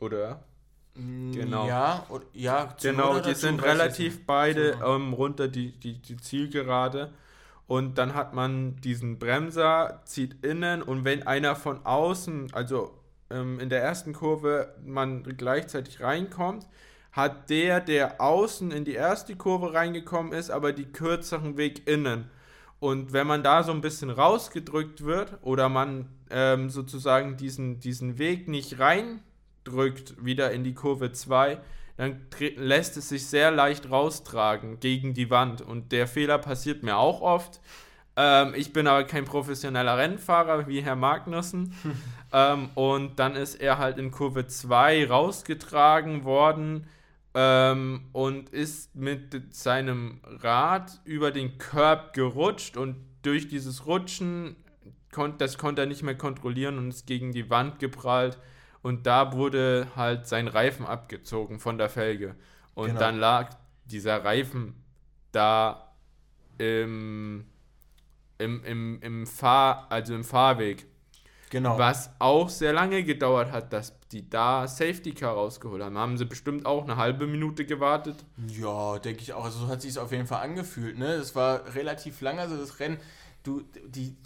Oder? Genau. Ja, und, ja genau, die sind relativ beide ähm, runter die, die, die Zielgerade. Und dann hat man diesen Bremser, zieht innen und wenn einer von außen, also ähm, in der ersten Kurve, man gleichzeitig reinkommt, hat der, der außen in die erste Kurve reingekommen ist, aber die kürzeren Weg innen. Und wenn man da so ein bisschen rausgedrückt wird oder man ähm, sozusagen diesen, diesen Weg nicht rein drückt, wieder in die Kurve 2, dann lässt es sich sehr leicht raustragen gegen die Wand. Und der Fehler passiert mir auch oft. Ähm, ich bin aber kein professioneller Rennfahrer wie Herr Magnussen. ähm, und dann ist er halt in Kurve 2 rausgetragen worden ähm, und ist mit seinem Rad über den Curb gerutscht und durch dieses Rutschen, kon das konnte er nicht mehr kontrollieren und ist gegen die Wand geprallt und da wurde halt sein Reifen abgezogen von der Felge. Und genau. dann lag dieser Reifen da im, im, im, im Fahr, also im Fahrweg. Genau. Was auch sehr lange gedauert hat, dass die da Safety Car rausgeholt haben. Haben sie bestimmt auch eine halbe Minute gewartet? Ja, denke ich auch. Also so hat sich auf jeden Fall angefühlt. Ne? Das war relativ lang, also das Rennen. Du, die,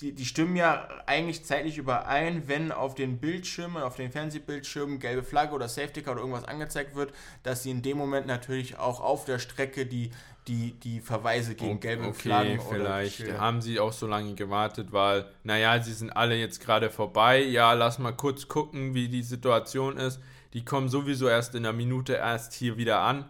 die, die stimmen ja eigentlich zeitlich überein, wenn auf den Bildschirmen, auf den Fernsehbildschirmen gelbe Flagge oder Safety Car oder irgendwas angezeigt wird, dass sie in dem Moment natürlich auch auf der Strecke die, die, die Verweise gegen okay, gelbe Flaggen okay, vielleicht oder haben sie auch so lange gewartet, weil, naja, sie sind alle jetzt gerade vorbei. Ja, lass mal kurz gucken, wie die Situation ist. Die kommen sowieso erst in einer Minute erst hier wieder an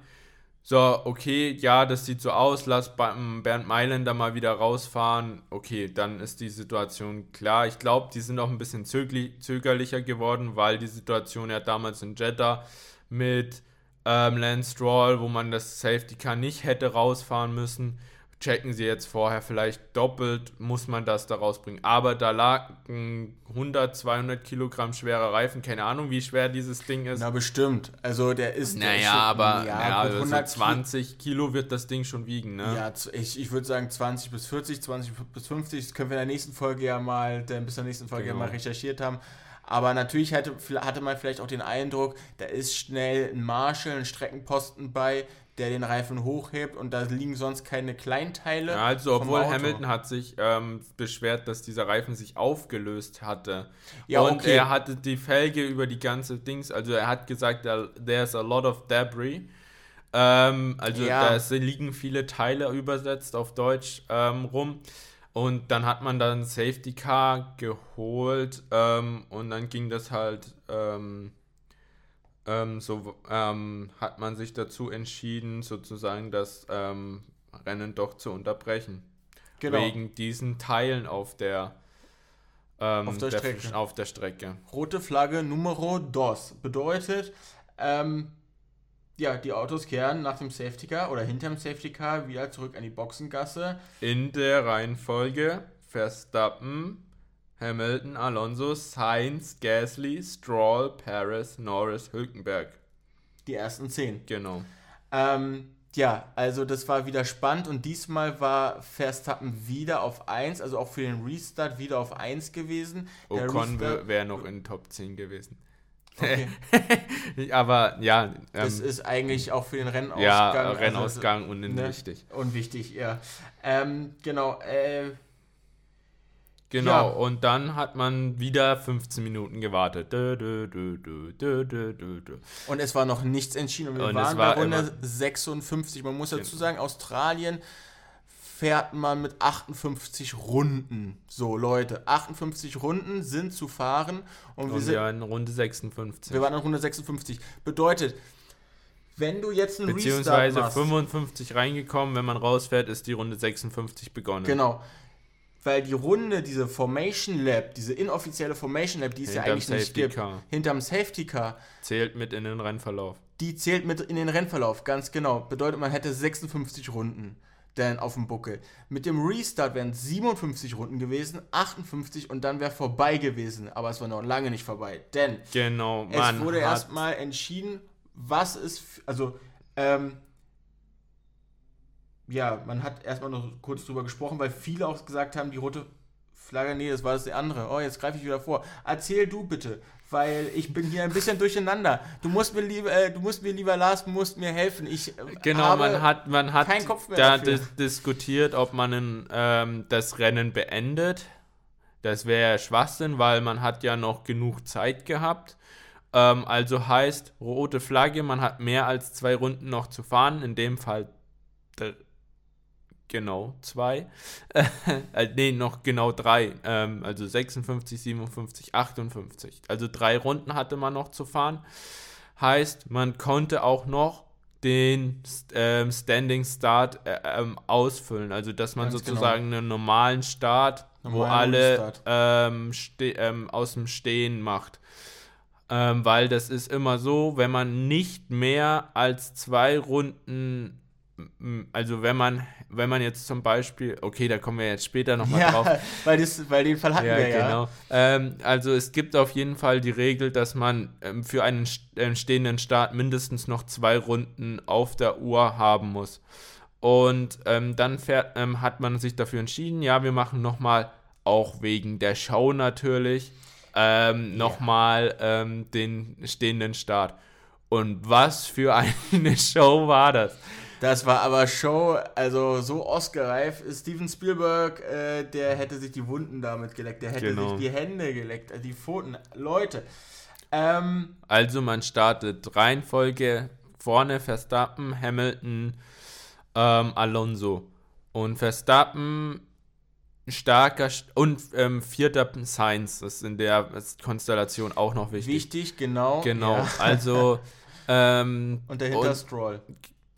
so, okay, ja, das sieht so aus, lass Bernd Mailänder mal wieder rausfahren. Okay, dann ist die Situation klar. Ich glaube, die sind auch ein bisschen zögerlicher geworden, weil die Situation ja damals in Jeddah mit ähm, Lance Stroll, wo man das Safety Car nicht hätte rausfahren müssen, checken sie jetzt vorher vielleicht doppelt, muss man das da rausbringen. Aber da lag ein 100, 200 Kilogramm schwerer Reifen, keine Ahnung, wie schwer dieses Ding ist. Na, bestimmt. Also der ist. Naja, der aber ja, naja, also 120 Kilo wird das Ding schon wiegen, ne? Ja, ich, ich würde sagen 20 bis 40, 20 bis 50. Das können wir in der nächsten Folge ja mal, denn bis zur nächsten Folge genau. ja mal recherchiert haben. Aber natürlich hatte, hatte man vielleicht auch den Eindruck, da ist schnell ein Marshall, ein Streckenposten bei, der den Reifen hochhebt und da liegen sonst keine Kleinteile. Ja, also obwohl Hamilton hat sich ähm, beschwert, dass dieser Reifen sich aufgelöst hatte. Ja, und okay. er hatte die Felge über die ganze Dings, also er hat gesagt, there's a lot of debris. Ähm, also ja. da liegen viele Teile übersetzt auf Deutsch ähm, rum. Und dann hat man dann Safety Car geholt ähm, und dann ging das halt ähm, so ähm, hat man sich dazu entschieden, sozusagen das ähm, Rennen doch zu unterbrechen. Genau. Wegen diesen Teilen auf der, ähm, auf, der, der Strecke. auf der Strecke. Rote Flagge Numero dos bedeutet, ähm, ja, die Autos kehren nach dem Safety Car oder hinterm Safety Car wieder zurück an die Boxengasse. In der Reihenfolge Verstappen, Hamilton, Alonso, Sainz, Gasly, Stroll, Paris, Norris, Hülkenberg. Die ersten zehn. Genau. Ähm, ja, also das war wieder spannend und diesmal war Verstappen wieder auf 1, also auch für den Restart wieder auf 1 gewesen. Ocon wäre noch in Top 10 gewesen. Okay. Aber ja. Ähm, das ist eigentlich auch für den Rennausgang. Ja, Rennausgang also, unwichtig. Ne? Unwichtig, ja. Ähm, genau. Äh, Genau, Ja. und dann hat man wieder 15 Minuten gewartet. Dö, dö, dö. Und es war noch nichts entschieden. Und wir Und waren war bei Runde immer- 56. Man muss dazu sagen, Australien fährt man mit 58 Runden. So, Leute, 58 Runden sind zu fahren. Und, wir, Und sind, wir waren in Runde 56. wir waren in Runde 56. Bedeutet, wenn du jetzt einen Restart Beziehungsweise machst, 55 reingekommen, wenn man rausfährt, ist die Runde 56 begonnen. Genau. Weil die Runde, diese Formation Lab, diese inoffizielle Formation Lab, die es ja eigentlich nicht Safety gibt, Car. hinterm Safety Car, Zählt mit in den Rennverlauf. die zählt mit in den Rennverlauf, ganz genau. Bedeutet, man hätte 56 Runden dann auf dem Buckel. Mit dem Restart wären es 57 Runden gewesen, 58 und dann wäre vorbei gewesen. Aber es war noch lange nicht vorbei, denn Genau, es wurde erstmal entschieden, was ist, also, ähm, ja, man hat erstmal noch kurz drüber gesprochen, weil viele auch gesagt haben, die rote Flagge, nee, das war das der andere. Oh, jetzt greife ich wieder vor. Erzähl du bitte, weil ich bin hier ein bisschen durcheinander. Du musst mir lieber, äh, du musst mir lieber, Lars, du musst mir helfen. Ich Genau, man hat, man hat da dis diskutiert, ob man in, ähm, das Rennen beendet. Das wäre Schwachsinn, weil man hat ja noch genug Zeit gehabt. Ähm, also heißt, rote Flagge, man hat mehr als zwei Runden noch zu fahren. In dem Fall genau zwei. äh, nee, noch genau drei. Ähm, also 56, 57, 58. Also drei Runden hatte man noch zu fahren. Heißt, man konnte auch noch den ähm, Standing Start äh, ähm, ausfüllen. Also, dass man Ganz genau. sozusagen einen normalen Start, wo Normalen alle ähm, ähm, aus dem Stehen macht. Ähm, weil das ist immer so, wenn man nicht mehr als zwei Runden, also wenn man, wenn man jetzt zum Beispiel, okay, da kommen wir jetzt später nochmal ja, drauf, weil, das, weil den Fall hatten ja, wir ja. genau. Ähm, also es gibt auf jeden Fall die Regel, dass man ähm, für einen ähm, stehenden Start mindestens noch zwei Runden auf der Uhr haben muss. Und ähm, dann fährt, ähm, hat man sich dafür entschieden, ja, wir machen nochmal, auch wegen der Show natürlich, ähm, nochmal ähm, den stehenden Start. Und was für eine Show war das? Das war aber Show, also so Oscar-reif. Steven Spielberg, äh, der hätte sich die Wunden damit geleckt, der hätte Genau. sich die Hände geleckt, äh, die Pfoten. Leute, ähm, Also man startet Reihenfolge vorne Verstappen, Hamilton, ähm, Alonso. Und Verstappen starker St- und ähm, vierter Sainz. Das ist in der Konstellation auch noch wichtig. wichtig, genau. Genau. Ja. Also ähm, Und dahinter und- Stroll.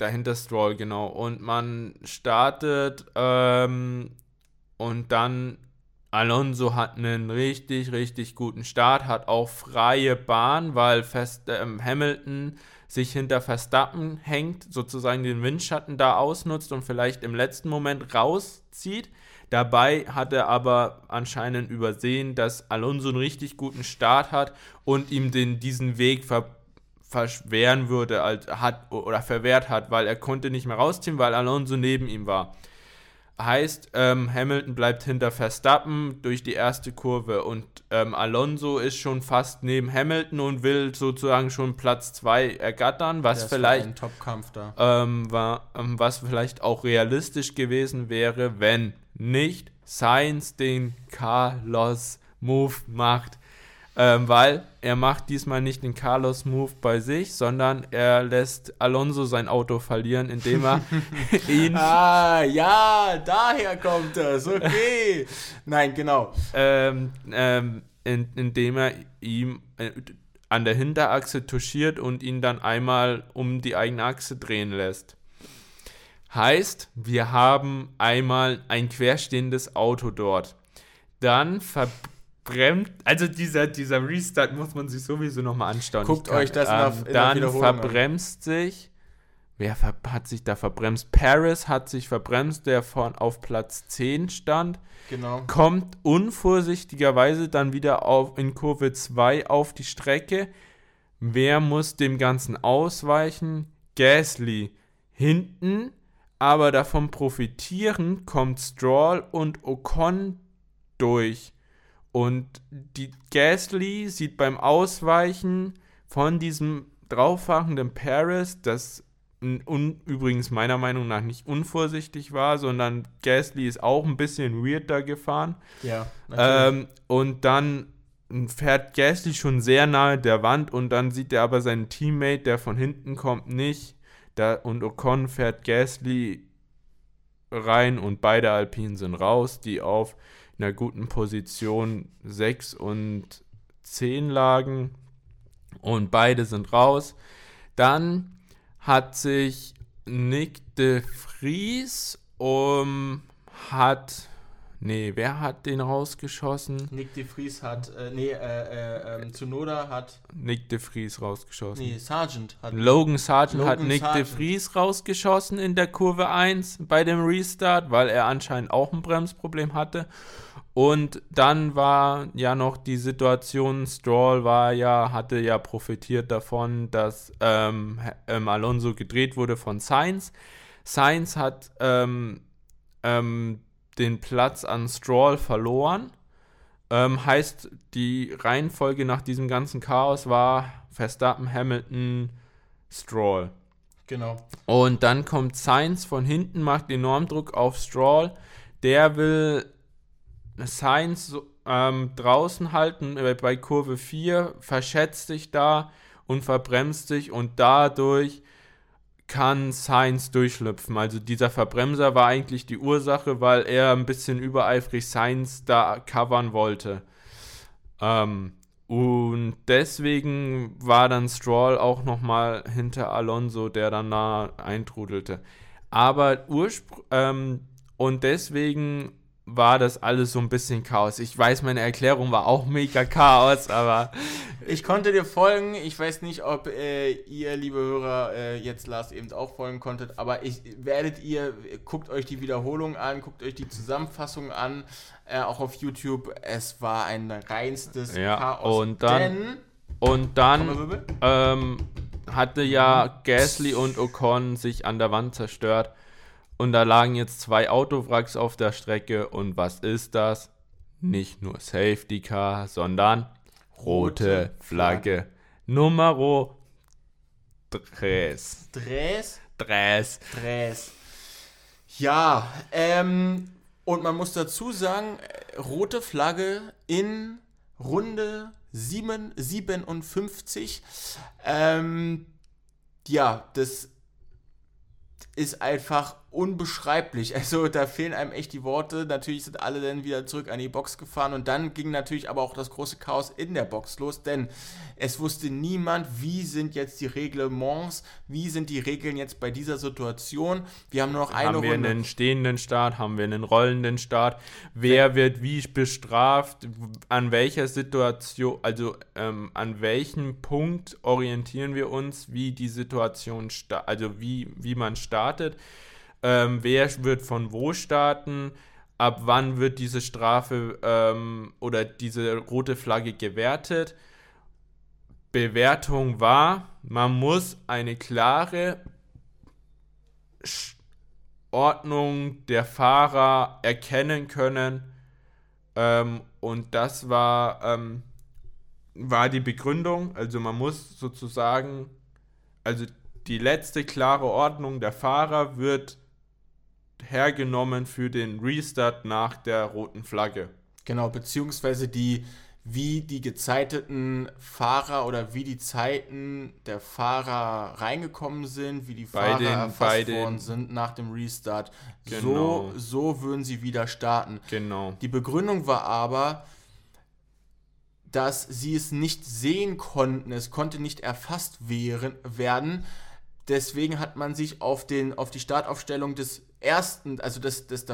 Dahinter Stroll, genau. Und man startet ähm, und dann Alonso hat einen richtig, richtig guten Start, hat auch freie Bahn, weil Fest, ähm, Hamilton sich hinter Verstappen hängt, sozusagen den Windschatten da ausnutzt und vielleicht im letzten Moment rauszieht. Dabei hat er aber anscheinend übersehen, dass Alonso einen richtig guten Start hat und ihm den, diesen Weg ver verschweren würde, als hat oder verwehrt hat, weil er konnte nicht mehr rausziehen, weil Alonso neben ihm war. Heißt, ähm, Hamilton bleibt hinter Verstappen durch die erste Kurve und ähm, Alonso ist schon fast neben Hamilton und will sozusagen schon Platz 2 ergattern, was Das war vielleicht ein Top-Kampf da. ähm, war, ähm, was vielleicht auch realistisch gewesen wäre, wenn nicht Sainz den Carlos-Move macht. Ähm, weil er macht diesmal nicht den Carlos-Move bei sich, sondern er lässt Alonso sein Auto verlieren, indem er ihn Ah, ja, daher kommt das. Okay. Nein, genau. ähm, ähm, in, indem er ihm äh, an der Hinterachse touchiert und ihn dann einmal um die eigene Achse drehen lässt. Heißt, wir haben einmal ein querstehendes Auto dort. Dann verbremst, also dieser, dieser Restart muss man sich sowieso nochmal anschauen. Guckt kann- euch das in der- in der Dann Wiederholung an. verbremst sich, wer ver hat sich da verbremst? Paris hat sich verbremst, der von auf Platz 10 stand Genau. kommt unvorsichtigerweise dann wieder auf, in Kurve 2 auf die Strecke. Wer muss dem Ganzen ausweichen? Gasly. Hinten, aber davon profitieren, kommt Stroll und Ocon durch. Und die Gasly sieht beim Ausweichen von diesem drauffahrenden Paris, dass un, übrigens meiner Meinung nach nicht unvorsichtig war, sondern Gasly ist auch ein bisschen weird da gefahren. Ja. Ähm, und dann fährt Gasly schon sehr nahe der Wand und dann sieht er aber seinen Teammate, der von hinten kommt, nicht. Da, und Ocon fährt Gasly rein und beide Alpinen sind raus, die auf einer guten Position 6 und 10 lagen. Und beide sind raus. Dann hat sich Nick de Vries um, hat Nee, wer hat den rausgeschossen? Nick de Vries hat, äh, nee, äh, äh, ähm, Tsunoda hat. Nick de Vries rausgeschossen. Nee, Sargent hat. Logan Sargent Logan hat Nick Sargent. de Vries rausgeschossen in der Kurve 1 bei dem Restart, weil er anscheinend auch ein Bremsproblem hatte. Und dann war ja noch die Situation, Stroll war ja, hatte ja profitiert davon, dass ähm, ähm, Alonso gedreht wurde von Sainz. Sainz hat ähm, ähm den Platz an Stroll verloren. Ähm, heißt, die Reihenfolge nach diesem ganzen Chaos war Verstappen, Hamilton, Stroll. Genau. Und dann kommt Sainz von hinten, macht enorm Druck auf Stroll. Der will Sainz ähm, draußen halten äh, bei Kurve 4, verschätzt sich da und verbremst sich und dadurch kann Sainz durchschlüpfen. Also dieser Verbremser war eigentlich die Ursache, weil er ein bisschen übereifrig Sainz da covern wollte. Ähm, und deswegen war dann Stroll auch nochmal hinter Alonso, der dann da eintrudelte. Aber Urspr ähm, und deswegen war das alles so ein bisschen Chaos. Ich weiß, meine Erklärung war auch mega Chaos, aber. Ich konnte dir folgen. Ich weiß nicht, ob äh, ihr, liebe Hörer, äh, jetzt Lars eben auch folgen konntet, aber ich werdet ihr, guckt euch die Wiederholung an, guckt euch die Zusammenfassung an, äh, auch auf YouTube. Es war ein reinstes ja, Chaos. Und dann, und dann ähm, hatte ja Gasly und Ocon sich an der Wand zerstört. Und da lagen jetzt zwei Autowracks auf der Strecke. Und was ist das? Nicht nur Safety Car, sondern rote, Flagge. Numero Tres. Tres? Tres. Tres. Ja, ähm, und man muss dazu sagen, rote Flagge in Runde 7, 57. Ähm, ja, das ist einfach unbeschreiblich. Also da fehlen einem echt die Worte. Natürlich sind alle dann wieder zurück an die Box gefahren und dann ging natürlich aber auch das große Chaos in der Box los, denn es wusste niemand, wie sind jetzt die Reglements, wie sind die Regeln jetzt bei dieser Situation. Wir haben nur noch eine Haben wir Runde. einen stehenden Start, haben wir einen rollenden Start, wer wird wie bestraft, an welcher Situation, also ähm, an welchem Punkt orientieren wir uns, wie die Situation, also wie, wie man startet ähm, wer wird von wo starten, ab wann wird diese Strafe ähm, oder diese rote Flagge gewertet. Bewertung war, man muss eine klare Ordnung der Fahrer erkennen können. Ähm, und das war, ähm, war die Begründung. Also man muss sozusagen, also die letzte klare Ordnung der Fahrer wird hergenommen für den Restart nach der roten Flagge. Genau, beziehungsweise die, wie die gezeiteten Fahrer oder wie die Zeiten der Fahrer reingekommen sind, wie die Fahrer den, erfasst worden sind nach dem Restart. Genau. So, so würden sie wieder starten. Genau. Die Begründung war aber, dass sie es nicht sehen konnten, es konnte nicht erfasst werden. Deswegen hat man sich auf, den, auf die Startaufstellung des ersten, also des, des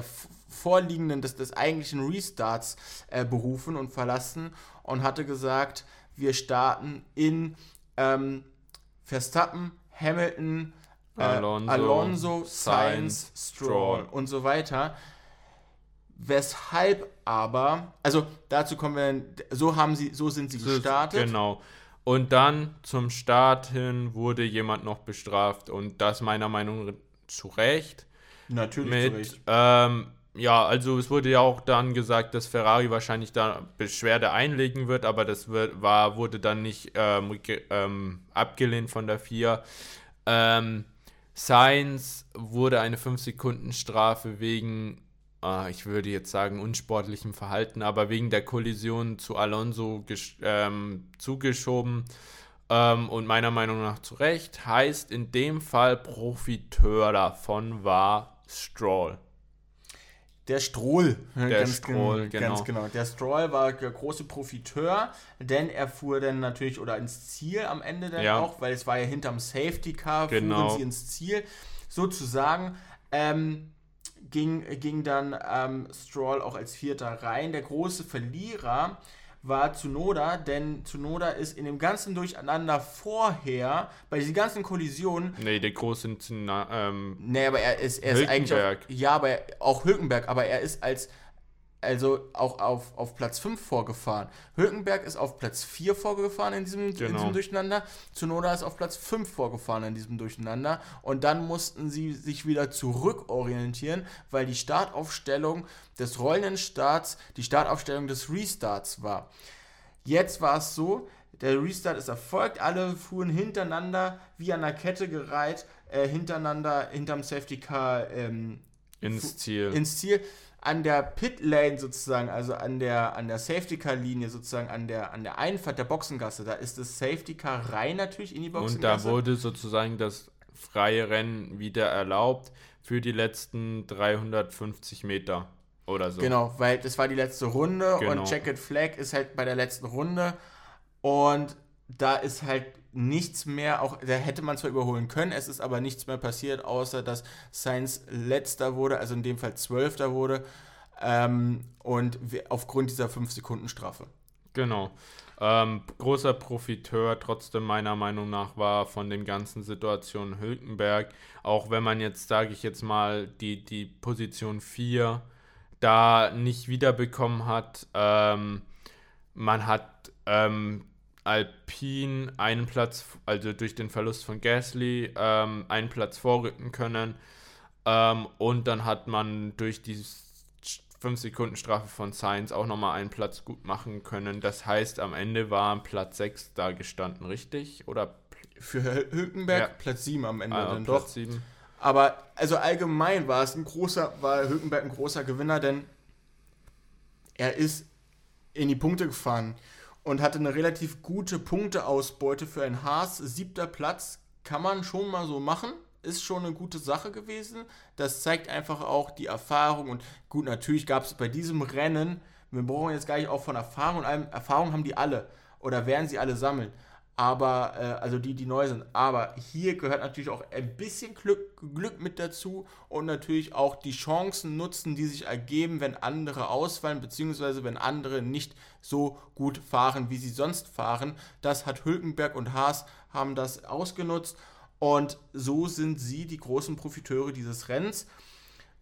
vorliegenden, des, des eigentlichen Restarts äh, berufen und verlassen und hatte gesagt, wir starten in ähm, Verstappen, Hamilton, äh, Alonso, Alonso Sainz, Stroll und so weiter. Weshalb aber, also dazu kommen wir, so haben sie, so sind sie gestartet. Genau. Und dann zum Start hin wurde jemand noch bestraft und das meiner Meinung nach zu Recht. Natürlich mit, ähm, ja, also es wurde ja auch dann gesagt, dass Ferrari wahrscheinlich da Beschwerde einlegen wird, aber das wird, war, wurde dann nicht ähm, ähm, abgelehnt von der FIA. Ähm, Sainz wurde eine 5-Sekunden-Strafe wegen, äh, ich würde jetzt sagen, unsportlichem Verhalten, aber wegen der Kollision zu Alonso ähm, zugeschoben. Ähm, und meiner Meinung nach zu Recht. Heißt in dem Fall Profiteur davon war Stroll. Der Stroll. Der ganz Stroll, genau. Ganz genau. Der Stroll war der große Profiteur, denn er fuhr dann natürlich oder ins Ziel am Ende dann ja. auch, weil es war ja hinterm Safety Car, genau. fuhren sie ins Ziel. Sozusagen ähm, ging, ging dann ähm, Stroll auch als Vierter rein. Der große Verlierer war Tsunoda, denn Tsunoda ist in dem ganzen Durcheinander vorher, bei diesen ganzen Kollisionen. Nee, der große ähm, Nee, aber er ist, er ist eigentlich. Auch, ja, aber er, auch Hülkenberg, aber er ist als also auch auf, auf Platz 5 vorgefahren. Hülkenberg ist auf Platz 4 vorgefahren in diesem, genau. in diesem Durcheinander. Tsunoda ist auf Platz 5 vorgefahren in diesem Durcheinander. Und dann mussten sie sich wieder zurückorientieren, weil die Startaufstellung des rollenden Starts die Startaufstellung des Restarts war. Jetzt war es so, der Restart ist erfolgt, alle fuhren hintereinander wie an der Kette gereiht, äh, hintereinander hinterm Safety Car ähm, ins Ziel. Ins Ziel an der Pit Lane sozusagen, also an der, an der Safety Car Linie sozusagen, an der, an der Einfahrt der Boxengasse, da ist das Safety Car rein natürlich in die Boxengasse. Und da wurde sozusagen das freie Rennen wieder erlaubt für die letzten 350 Meter oder so. Genau, weil das war die letzte Runde genau. und Jacket Flag ist halt bei der letzten Runde und da ist halt nichts mehr, auch da hätte man zwar überholen können, es ist aber nichts mehr passiert, außer dass Sainz letzter wurde, also in dem Fall zwölfter wurde ähm, und aufgrund dieser 5-Sekunden-Strafe. Genau. Ähm, großer Profiteur trotzdem meiner Meinung nach war von den ganzen Situationen Hülkenberg, auch wenn man jetzt, sage ich jetzt mal, die, die Position 4 da nicht wiederbekommen hat. Ähm, man hat ähm, Alpine einen Platz, also durch den Verlust von Gasly, ähm, einen Platz vorrücken können. Ähm, und dann hat man durch die 5 Sekunden Strafe von Sainz auch nochmal einen Platz gut machen können. Das heißt, am Ende war Platz 6 da gestanden, richtig? Oder für Hülkenberg ja. Platz 7 am Ende ah, dann Platz doch. 7. Aber also allgemein war es ein großer, war Hülkenberg ein großer Gewinner, denn er ist in die Punkte gefahren und hatte eine relativ gute Punkteausbeute für ein Haas. Siebter Platz kann man schon mal so machen. Ist schon eine gute Sache gewesen. Das zeigt einfach auch die Erfahrung. Und gut, natürlich gab es bei diesem Rennen, wir brauchen jetzt gar nicht auch von Erfahrung und allem, Erfahrung haben die alle oder werden sie alle sammeln aber äh, also die, die neu sind. Aber hier gehört natürlich auch ein bisschen Glück, Glück mit dazu und natürlich auch die Chancen nutzen, die sich ergeben, wenn andere ausfallen, beziehungsweise wenn andere nicht so gut fahren, wie sie sonst fahren. Das hat Hülkenberg und Haas haben das ausgenutzt und so sind sie die großen Profiteure dieses Rennens.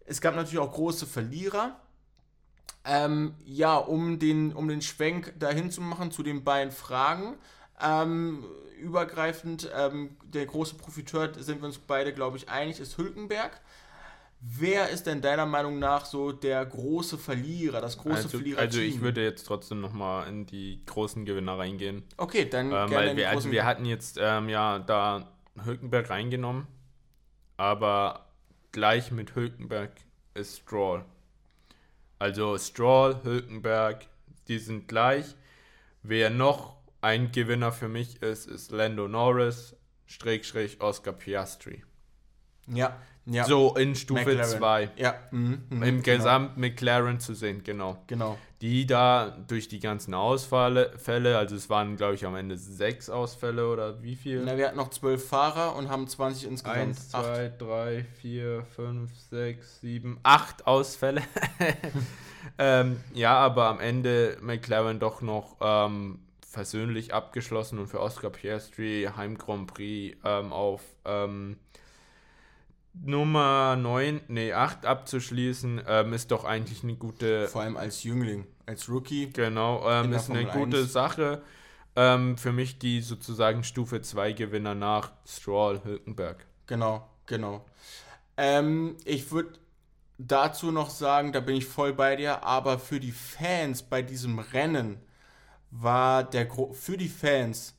Es gab natürlich auch große Verlierer. Ähm, ja, um den, um den Schwenk dahin zu machen zu den beiden Fragen. Ähm, übergreifend, ähm, der große Profiteur, sind wir uns beide, glaube ich, einig, ist Hülkenberg. Wer ist denn deiner Meinung nach so der große Verlierer, das große also, Verlierer? Also ich würde jetzt trotzdem nochmal in die großen Gewinner reingehen. Okay, dann ähm, weil wir, also wir hatten jetzt ähm, ja da Hülkenberg reingenommen, aber gleich mit Hülkenberg ist Stroll. Also Stroll, Hülkenberg, die sind gleich. Wer noch ein Gewinner für mich ist, ist Lando Norris, Schräg, Oscar Piastri. Ja, ja. So in Stufe 2. Ja. Mhm, mh, Im genau. Gesamt McLaren zu sehen, genau. Genau. Die da durch die ganzen Ausfälle, also es waren, glaube ich, am Ende sechs Ausfälle oder wie viel? Na, wir hatten noch zwölf Fahrer und haben 20 insgesamt. Eins, zwei, acht. drei, vier, fünf, sechs, sieben, acht Ausfälle. ähm, ja, aber am Ende McLaren doch noch ähm, versöhnlich abgeschlossen und für Oscar Piastri Heim Grand Prix ähm, auf ähm, Nummer 9, nee, 8 abzuschließen, ähm, ist doch eigentlich eine gute. Vor allem als Jüngling, als Rookie. Genau, ähm, ist eine gute 1. Sache. Ähm, für mich die sozusagen Stufe 2 Gewinner nach Stroll Hülkenberg. Genau, genau. Ähm, ich würde dazu noch sagen, da bin ich voll bei dir, aber für die Fans bei diesem Rennen war der für die Fans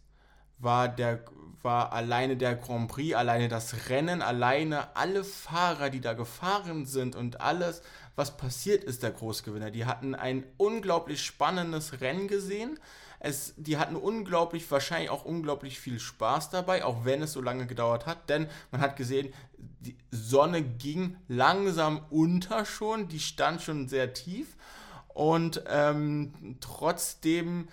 war der war alleine der Grand Prix, alleine das Rennen, alleine alle Fahrer, die da gefahren sind und alles, was passiert ist, der Großgewinner. Die hatten ein unglaublich spannendes Rennen gesehen. Es, die hatten unglaublich, wahrscheinlich auch unglaublich viel Spaß dabei, auch wenn es so lange gedauert hat, denn man hat gesehen, die Sonne ging langsam unter schon, die stand schon sehr tief und ähm, trotzdem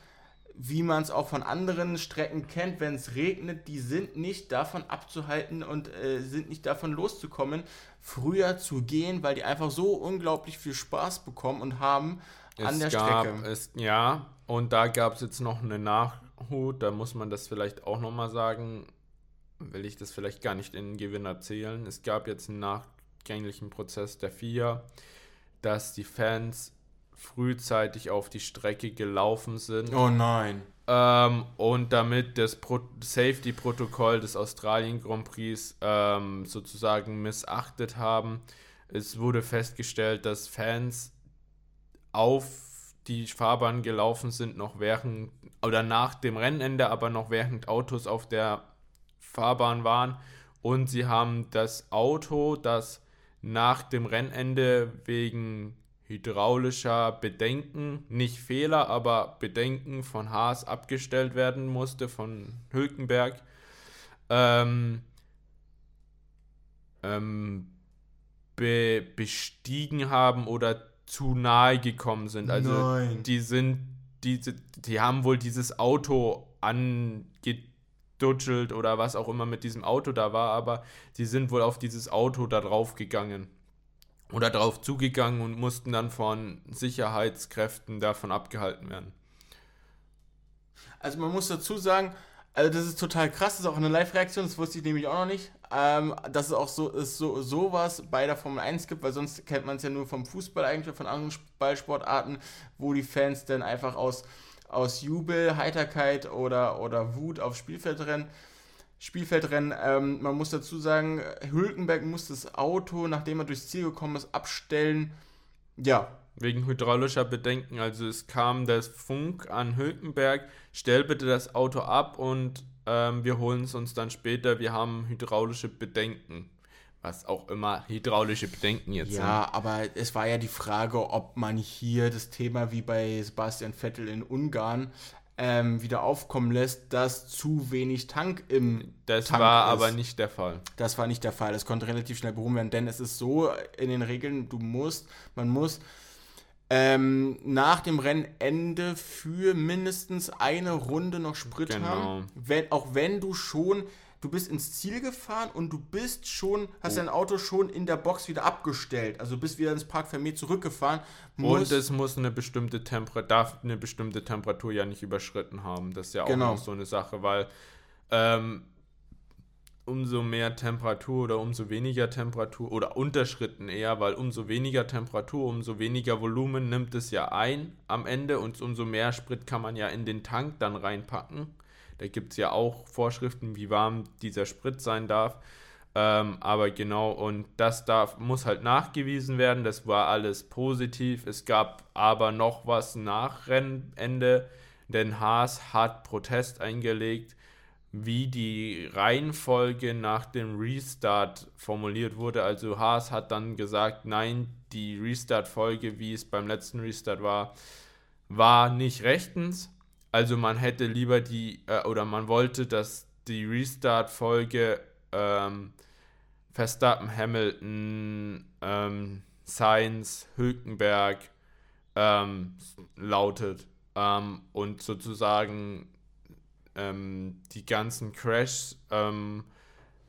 wie man es auch von anderen Strecken kennt, wenn es regnet, die sind nicht davon abzuhalten und äh, sind nicht davon loszukommen, früher zu gehen, weil die einfach so unglaublich viel Spaß bekommen und haben an es der gab, Strecke. Es, ja, und da gab es jetzt noch eine Nachhut, da muss man das vielleicht auch nochmal sagen, will ich das vielleicht gar nicht in den Gewinn erzählen. Es gab jetzt einen nachgänglichen Prozess der FIA, dass die Fans frühzeitig auf die Strecke gelaufen sind. Oh nein. Ähm, und damit das Pro Safety-Protokoll des Australien Grand Prix ähm, sozusagen missachtet haben. Es wurde festgestellt, dass Fans auf die Fahrbahn gelaufen sind, noch während oder nach dem Rennende, aber noch während Autos auf der Fahrbahn waren. Und sie haben das Auto, das nach dem Rennende wegen hydraulischer Bedenken, nicht Fehler, aber Bedenken von Haas abgestellt werden musste, von Hülkenberg, ähm, ähm, be bestiegen haben oder zu nahe gekommen sind. Also Nein. die sind, die, die haben wohl dieses Auto angedutschelt oder was auch immer mit diesem Auto da war, aber die sind wohl auf dieses Auto da drauf gegangen oder drauf zugegangen und mussten dann von Sicherheitskräften davon abgehalten werden. Also man muss dazu sagen, also das ist total krass, das ist auch eine Live-Reaktion, das wusste ich nämlich auch noch nicht, ähm, dass es auch so, ist so sowas bei der Formel 1 gibt, weil sonst kennt man es ja nur vom Fußball eigentlich, von anderen Ballsportarten, wo die Fans dann einfach aus, aus Jubel, Heiterkeit oder, oder Wut aufs Spielfeld rennen. Spielfeldrennen. Ähm, man muss dazu sagen, Hülkenberg muss das Auto, nachdem er durchs Ziel gekommen ist, abstellen. Ja. Wegen hydraulischer Bedenken. Also es kam das Funk an Hülkenberg, stell bitte das Auto ab und ähm, wir holen es uns dann später. Wir haben hydraulische Bedenken. Was auch immer hydraulische Bedenken jetzt ja, sind. Ja, aber es war ja die Frage, ob man hier das Thema wie bei Sebastian Vettel in Ungarn ähm, wieder aufkommen lässt, dass zu wenig Tank im Das Tank war ist. aber nicht der Fall. Das war nicht der Fall. Das konnte relativ schnell behoben werden, denn es ist so in den Regeln, du musst, man muss ähm, nach dem Rennende für mindestens eine Runde noch Sprit Genau. haben. Wenn, auch wenn du schon du bist ins Ziel gefahren und du bist schon, hast Oh. dein Auto schon in der Box wieder abgestellt. Also bist wieder ins Park Fermé zurückgefahren. Und es muss eine bestimmte Temperatur, darf eine bestimmte Temperatur ja nicht überschritten haben. Das ist ja auch Genau. noch so eine Sache, weil ähm, umso mehr Temperatur oder umso weniger Temperatur oder Unterschritten eher, weil umso weniger Temperatur, umso weniger Volumen nimmt es ja ein am Ende und umso mehr Sprit kann man ja in den Tank dann reinpacken. Da gibt es ja auch Vorschriften, wie warm dieser Sprit sein darf. Ähm, aber genau, und das darf, muss halt nachgewiesen werden. Das war alles positiv. Es gab aber noch was nach Rennende, denn Haas hat Protest eingelegt, wie die Reihenfolge nach dem Restart formuliert wurde. Also Haas hat dann gesagt, nein, die Restart-Folge, wie es beim letzten Restart war, war nicht rechtens. Also man hätte lieber die, äh, oder man wollte, dass die Restart-Folge ähm, Verstappen, Hamilton, ähm, Sainz, Hülkenberg ähm, lautet. Ähm, und sozusagen ähm, die ganzen Crashs ähm,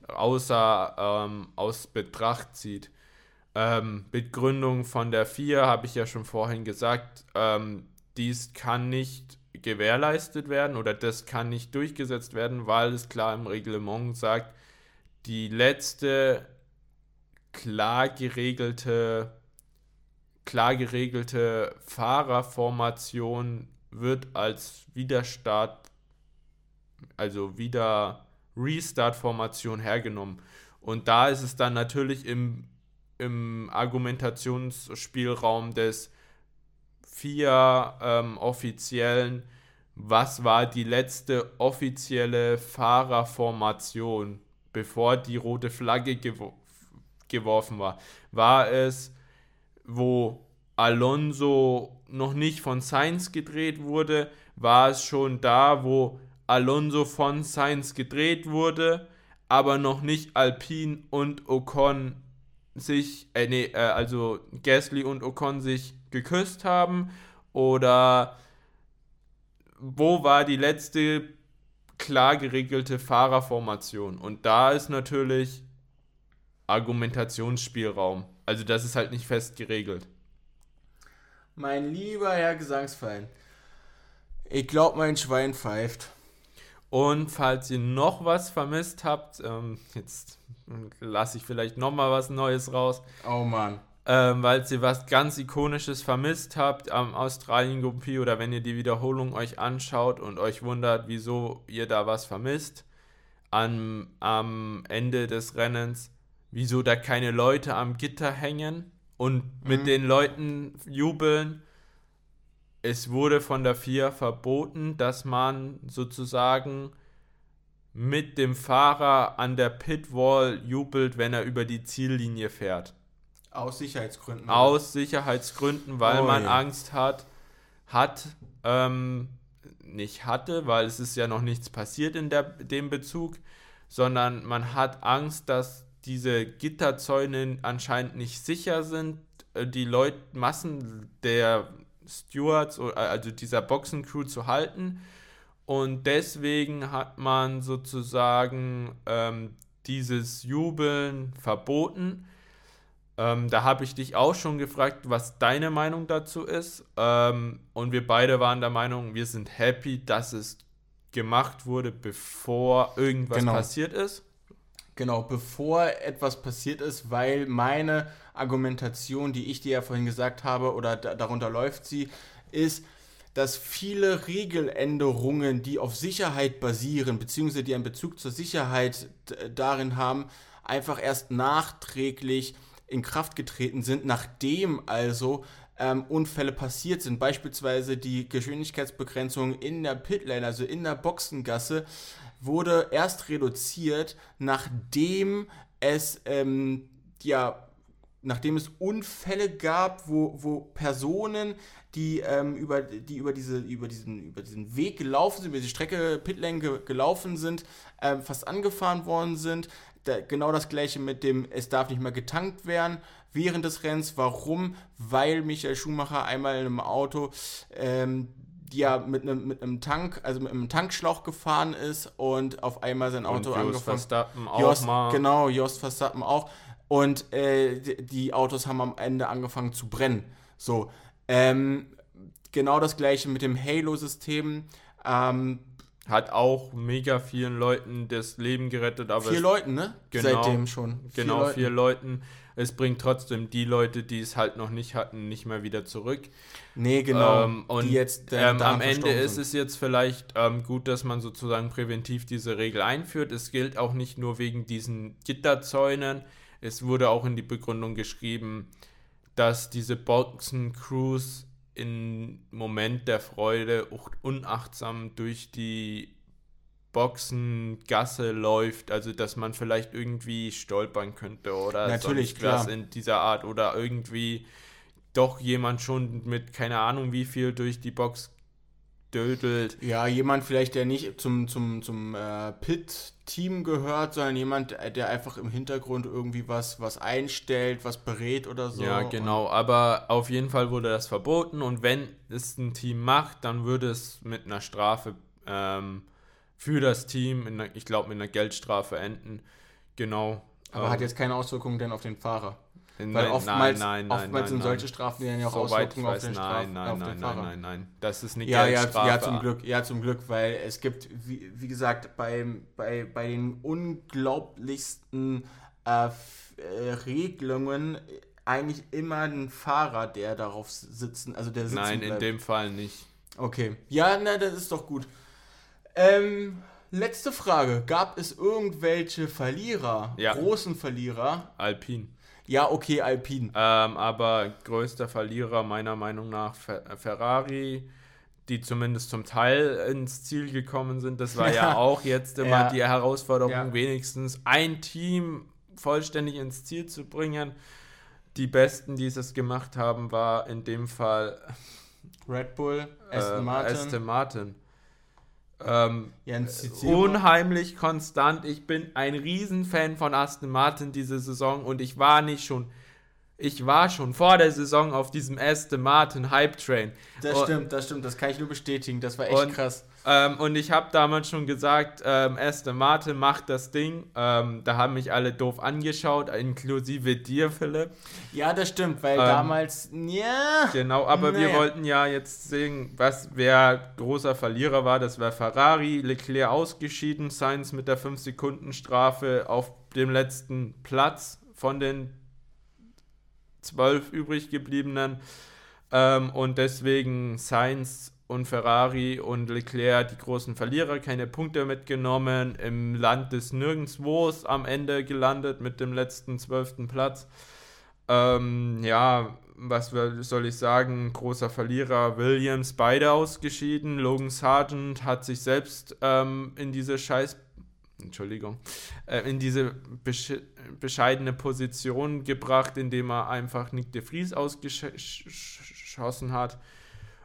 außer ähm, aus Betracht zieht. Begründung von der 4 habe ich ja schon vorhin gesagt, dies kann nicht gewährleistet werden oder das kann nicht durchgesetzt werden, weil es klar im Reglement sagt, die letzte klar geregelte, klar geregelte Fahrerformation wird als Widerstart, also wieder Restart-Formation hergenommen. Und da ist es dann natürlich im, im Argumentationsspielraum des vier ähm, Offiziellen, was war die letzte offizielle Fahrerformation, bevor die rote Flagge gewo geworfen war? War es, wo Alonso noch nicht von Sainz gedreht wurde? War es schon da, wo Alonso von Sainz gedreht wurde, aber noch nicht Alpine und Ocon sich, äh, nee, äh, also Gasly und Ocon sich geküsst haben? Oder wo war die letzte klar geregelte Fahrerformation? Und da ist natürlich Argumentationsspielraum. Also das ist halt nicht fest geregelt. Mein lieber Herr Gesangsverein, ich glaube, mein Schwein pfeift. Und falls ihr noch was vermisst habt, ähm, jetzt lasse ich vielleicht noch mal was Neues raus. Oh Mann ähm, weil ihr was ganz Ikonisches vermisst habt am Australien Prix oder wenn ihr die Wiederholung euch anschaut und euch wundert, wieso ihr da was vermisst am, am Ende des Rennens, wieso da keine Leute am Gitter hängen und mit mhm. den Leuten jubeln. Es wurde von der FIA verboten, dass man sozusagen mit dem Fahrer an der Pitwall jubelt, wenn er über die Ziellinie fährt. Aus Sicherheitsgründen. Aus Sicherheitsgründen, weil oh, man ja. Angst hat, hat, ähm, nicht hatte, weil es ist ja noch nichts passiert in der, dem Bezug, sondern man hat Angst, dass diese Gitterzäune anscheinend nicht sicher sind, äh, die Leute, Massen der Stewards, äh, also dieser Boxencrew zu halten. Und deswegen hat man sozusagen ähm, dieses Jubeln verboten. Ähm, da habe ich dich auch schon gefragt, was deine Meinung dazu ist. Ähm, und wir beide waren der Meinung, wir sind happy, dass es gemacht wurde, bevor irgendwas genau. passiert ist. Genau, bevor etwas passiert ist, weil meine Argumentation, die ich dir ja vorhin gesagt habe, oder darunter läuft sie, ist, dass viele Regeländerungen, die auf Sicherheit basieren, beziehungsweise die einen Bezug zur Sicherheit darin haben, einfach erst nachträglich in Kraft getreten sind, nachdem also ähm, Unfälle passiert sind. Beispielsweise die Geschwindigkeitsbegrenzung in der Pitlane, also in der Boxengasse, wurde erst reduziert, nachdem es ähm, ja nachdem es Unfälle gab, wo, wo Personen, die, ähm, über, die über, diese, über, diesen, über diesen Weg gelaufen sind, über die Strecke Pitlane ge gelaufen sind, äh, fast angefahren worden sind, da, genau das gleiche mit dem, es darf nicht mehr getankt werden während des Rennens. Warum? Weil Michael Schumacher einmal in einem Auto ähm, ja mit einem, mit einem Tank, also mit einem Tankschlauch gefahren ist und auf einmal sein Auto und angefangen. Verstappen auch Jost, mal. Genau, Jost Verstappen auch. Und äh, die, die, Autos haben am Ende angefangen zu brennen. So. Ähm, genau das gleiche mit dem Halo-System. Ähm, hat auch mega vielen Leuten das Leben gerettet. Aber vier Leuten, ne? Genau, Seitdem schon. Vier genau, Leuten. vier Leuten. Es bringt trotzdem die Leute, die es halt noch nicht hatten, nicht mehr wieder zurück. Nee, genau. Ähm, und jetzt, ähm, am Ende ist es jetzt vielleicht ähm, gut, dass man sozusagen präventiv diese Regel einführt. Es gilt auch nicht nur wegen diesen Gitterzäunen. Es wurde auch in die Begründung geschrieben, dass diese Boxen-Crews in Moment der Freude unachtsam durch die Boxengasse läuft, also dass man vielleicht irgendwie stolpern könnte oder Natürlich, was in dieser Art oder irgendwie doch jemand schon mit keine Ahnung wie viel durch die Box dödelt. Ja, jemand vielleicht, der nicht zum, zum, zum äh, Pit-Team gehört, sondern jemand, äh, der einfach im Hintergrund irgendwie was, was einstellt, was berät oder so. Ja, genau. Aber auf jeden Fall wurde das verboten und wenn es ein Team macht, dann würde es mit einer Strafe ähm, für das Team, einer, ich glaube mit einer Geldstrafe enden. Genau. Aber ähm, hat jetzt keine Auswirkungen denn auf den Fahrer? Weil nein, oftmals, nein, nein, oftmals sind solche Strafen ja auch so Auswirkungen auf den, Straf, nein, nein, auf den nein, Fahrer. Nein, nein, nein, das ist eine ja, Geldstrafe. Ja, ja, zum Glück, ja, zum Glück, weil es gibt, wie, wie gesagt, bei, bei, bei den unglaublichsten äh, äh, Regelungen eigentlich immer ein Fahrer, der darauf sitzen, also der sitzen Nein, bleibt. in dem Fall nicht. Okay, ja, na, das ist doch gut. Ähm, letzte Frage. Gab es irgendwelche Verlierer, ja. großen Verlierer? Alpin. Ja, okay, Alpine. Ähm, aber größter Verlierer meiner Meinung nach Ferrari, die zumindest zum Teil ins Ziel gekommen sind. Das war ja auch jetzt immer ja. die Herausforderung, ja. wenigstens ein Team vollständig ins Ziel zu bringen. Die besten, die es gemacht haben, war in dem Fall Red Bull, Aston äh, Martin. Aston Martin. Ähm, unheimlich konstant. Ich bin ein Riesenfan von Aston Martin diese Saison und ich war nicht schon ich war schon vor der Saison auf diesem Aston Martin Hype Train. Das und, stimmt, das stimmt, das kann ich nur bestätigen. Das war echt und, krass. Ähm, und ich habe damals schon gesagt, ähm, Aston Martin macht das Ding. Ähm, da haben mich alle doof angeschaut, inklusive dir, Philipp. Ja, das stimmt, weil ähm, damals, ja. Genau, aber nee. wir wollten ja jetzt sehen, was wer großer Verlierer war. Das war Ferrari, Leclerc ausgeschieden, Sainz mit der 5-Sekunden-Strafe auf dem letzten Platz von den zwölf übrig gebliebenen. Ähm, und deswegen Sainz und Ferrari und Leclerc die großen Verlierer, keine Punkte mitgenommen, im Land des Nirgendwos am Ende gelandet mit dem letzten zwölften Platz. Ähm, ja, was soll ich sagen, großer Verlierer Williams, beide ausgeschieden. Logan Sargent hat sich selbst ähm, in diese scheiß Entschuldigung, äh, in diese bescheidene Position gebracht, indem er einfach Nick de Vries ausgeschossen hat.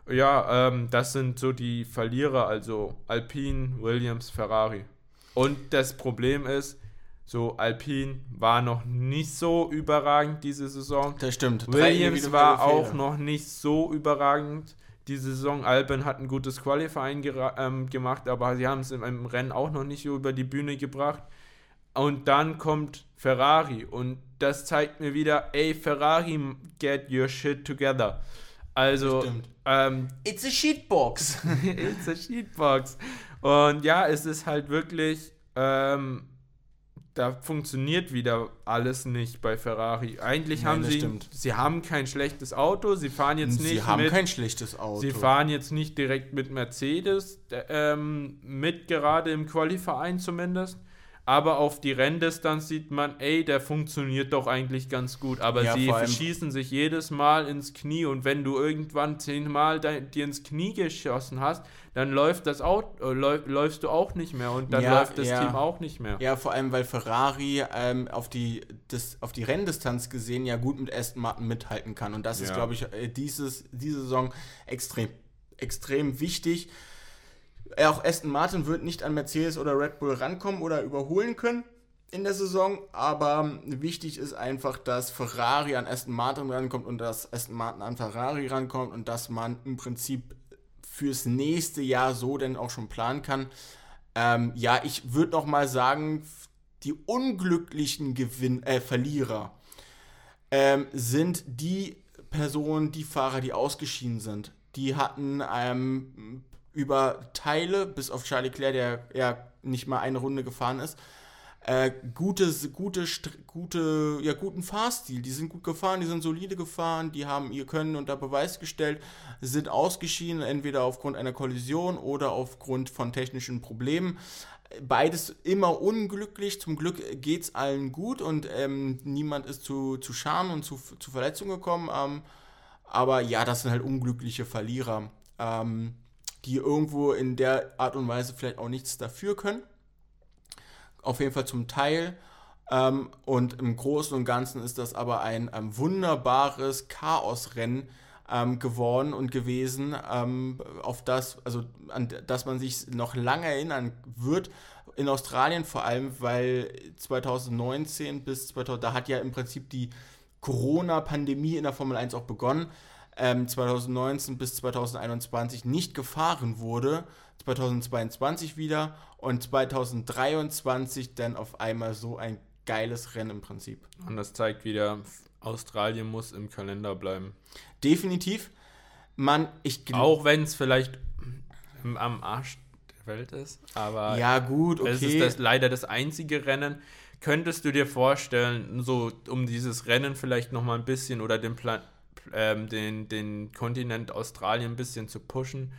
Ja, ähm, das sind so die Verlierer, also Alpine, Williams, Ferrari. Und das Problem ist, so Alpine war noch nicht so überragend diese Saison. Das stimmt. Williams war auch noch nicht so überragend diese Saison. Alben hat ein gutes Qualifying ähm, gemacht, aber sie haben es im, im, Rennen auch noch nicht über die Bühne gebracht. Und dann kommt Ferrari und das zeigt mir wieder, ey, Ferrari, get your shit together. Also, ähm, it's a shitbox. it's a shitbox. Und ja, es ist halt wirklich, ähm, da funktioniert wieder alles nicht bei Ferrari. Eigentlich Nein, haben sie, stimmt. sie haben kein schlechtes Auto, sie fahren jetzt nicht. Sie haben mit, kein schlechtes Auto. Sie fahren jetzt nicht direkt mit Mercedes, ähm, mit gerade im Quali-Verein zumindest. Aber auf die Renndistanz sieht man, ey, der funktioniert doch eigentlich ganz gut. Aber ja, sie schießen sich jedes Mal ins Knie und wenn du irgendwann zehnmal dir ins Knie geschossen hast, dann läuft das Auto, äh, läuf, läufst du auch nicht mehr und dann ja, läuft das ja. Team auch nicht mehr. Ja, vor allem, weil Ferrari ähm, auf, die, das, auf die Renndistanz gesehen ja gut mit Aston Martin mithalten kann. Und das ist, glaube ich, äh, dieses, diese Saison extrem, extrem wichtig. Auch Aston Martin wird nicht an Mercedes oder Red Bull rankommen oder überholen können in der Saison, aber wichtig ist einfach, dass Ferrari an Aston Martin rankommt und dass Aston Martin an Ferrari rankommt und dass man im Prinzip fürs nächste Jahr so denn auch schon planen kann. Ähm, ja, ich würde noch mal sagen, die unglücklichen Gewinn äh, Verlierer ähm, sind die Personen, die Fahrer, die ausgeschieden sind. Die hatten ähm, über Teile, bis auf Charlie Claire, der ja nicht mal eine Runde gefahren ist, äh, gute, gute, gute, ja, guten Fahrstil. Die sind gut gefahren, die sind solide gefahren, die haben ihr Können unter Beweis gestellt, sind ausgeschieden, entweder aufgrund einer Kollision oder aufgrund von technischen Problemen. Beides immer unglücklich. Zum Glück geht es allen gut und ähm, niemand ist zu, zu Schaden und zu, zu Verletzungen gekommen. Ähm, aber ja, das sind halt unglückliche Verlierer. Ähm, die irgendwo in der Art und Weise vielleicht auch nichts dafür können. Auf jeden Fall zum Teil. Ähm, und im Großen und Ganzen ist das aber ein ähm, wunderbares Chaosrennen ähm, geworden und gewesen, ähm, auf das, also an das man sich noch lange erinnern wird. In Australien vor allem, weil 2019 bis 2000, da hat ja im Prinzip die Corona-Pandemie in der Formel 1 auch begonnen ähm, 2019 bis 2021 nicht gefahren wurde, 2022 wieder und 2023 dann auf einmal so ein geiles Rennen im Prinzip. Und das zeigt wieder, Australien muss im Kalender bleiben. Definitiv. Man, ich Auch wenn es vielleicht am Arsch der Welt ist, aber ja, gut, okay. es ist das, leider das einzige Rennen. Könntest du dir vorstellen, so um dieses Rennen vielleicht nochmal ein bisschen oder den Plan ähm, den, den Kontinent Australien ein bisschen zu pushen,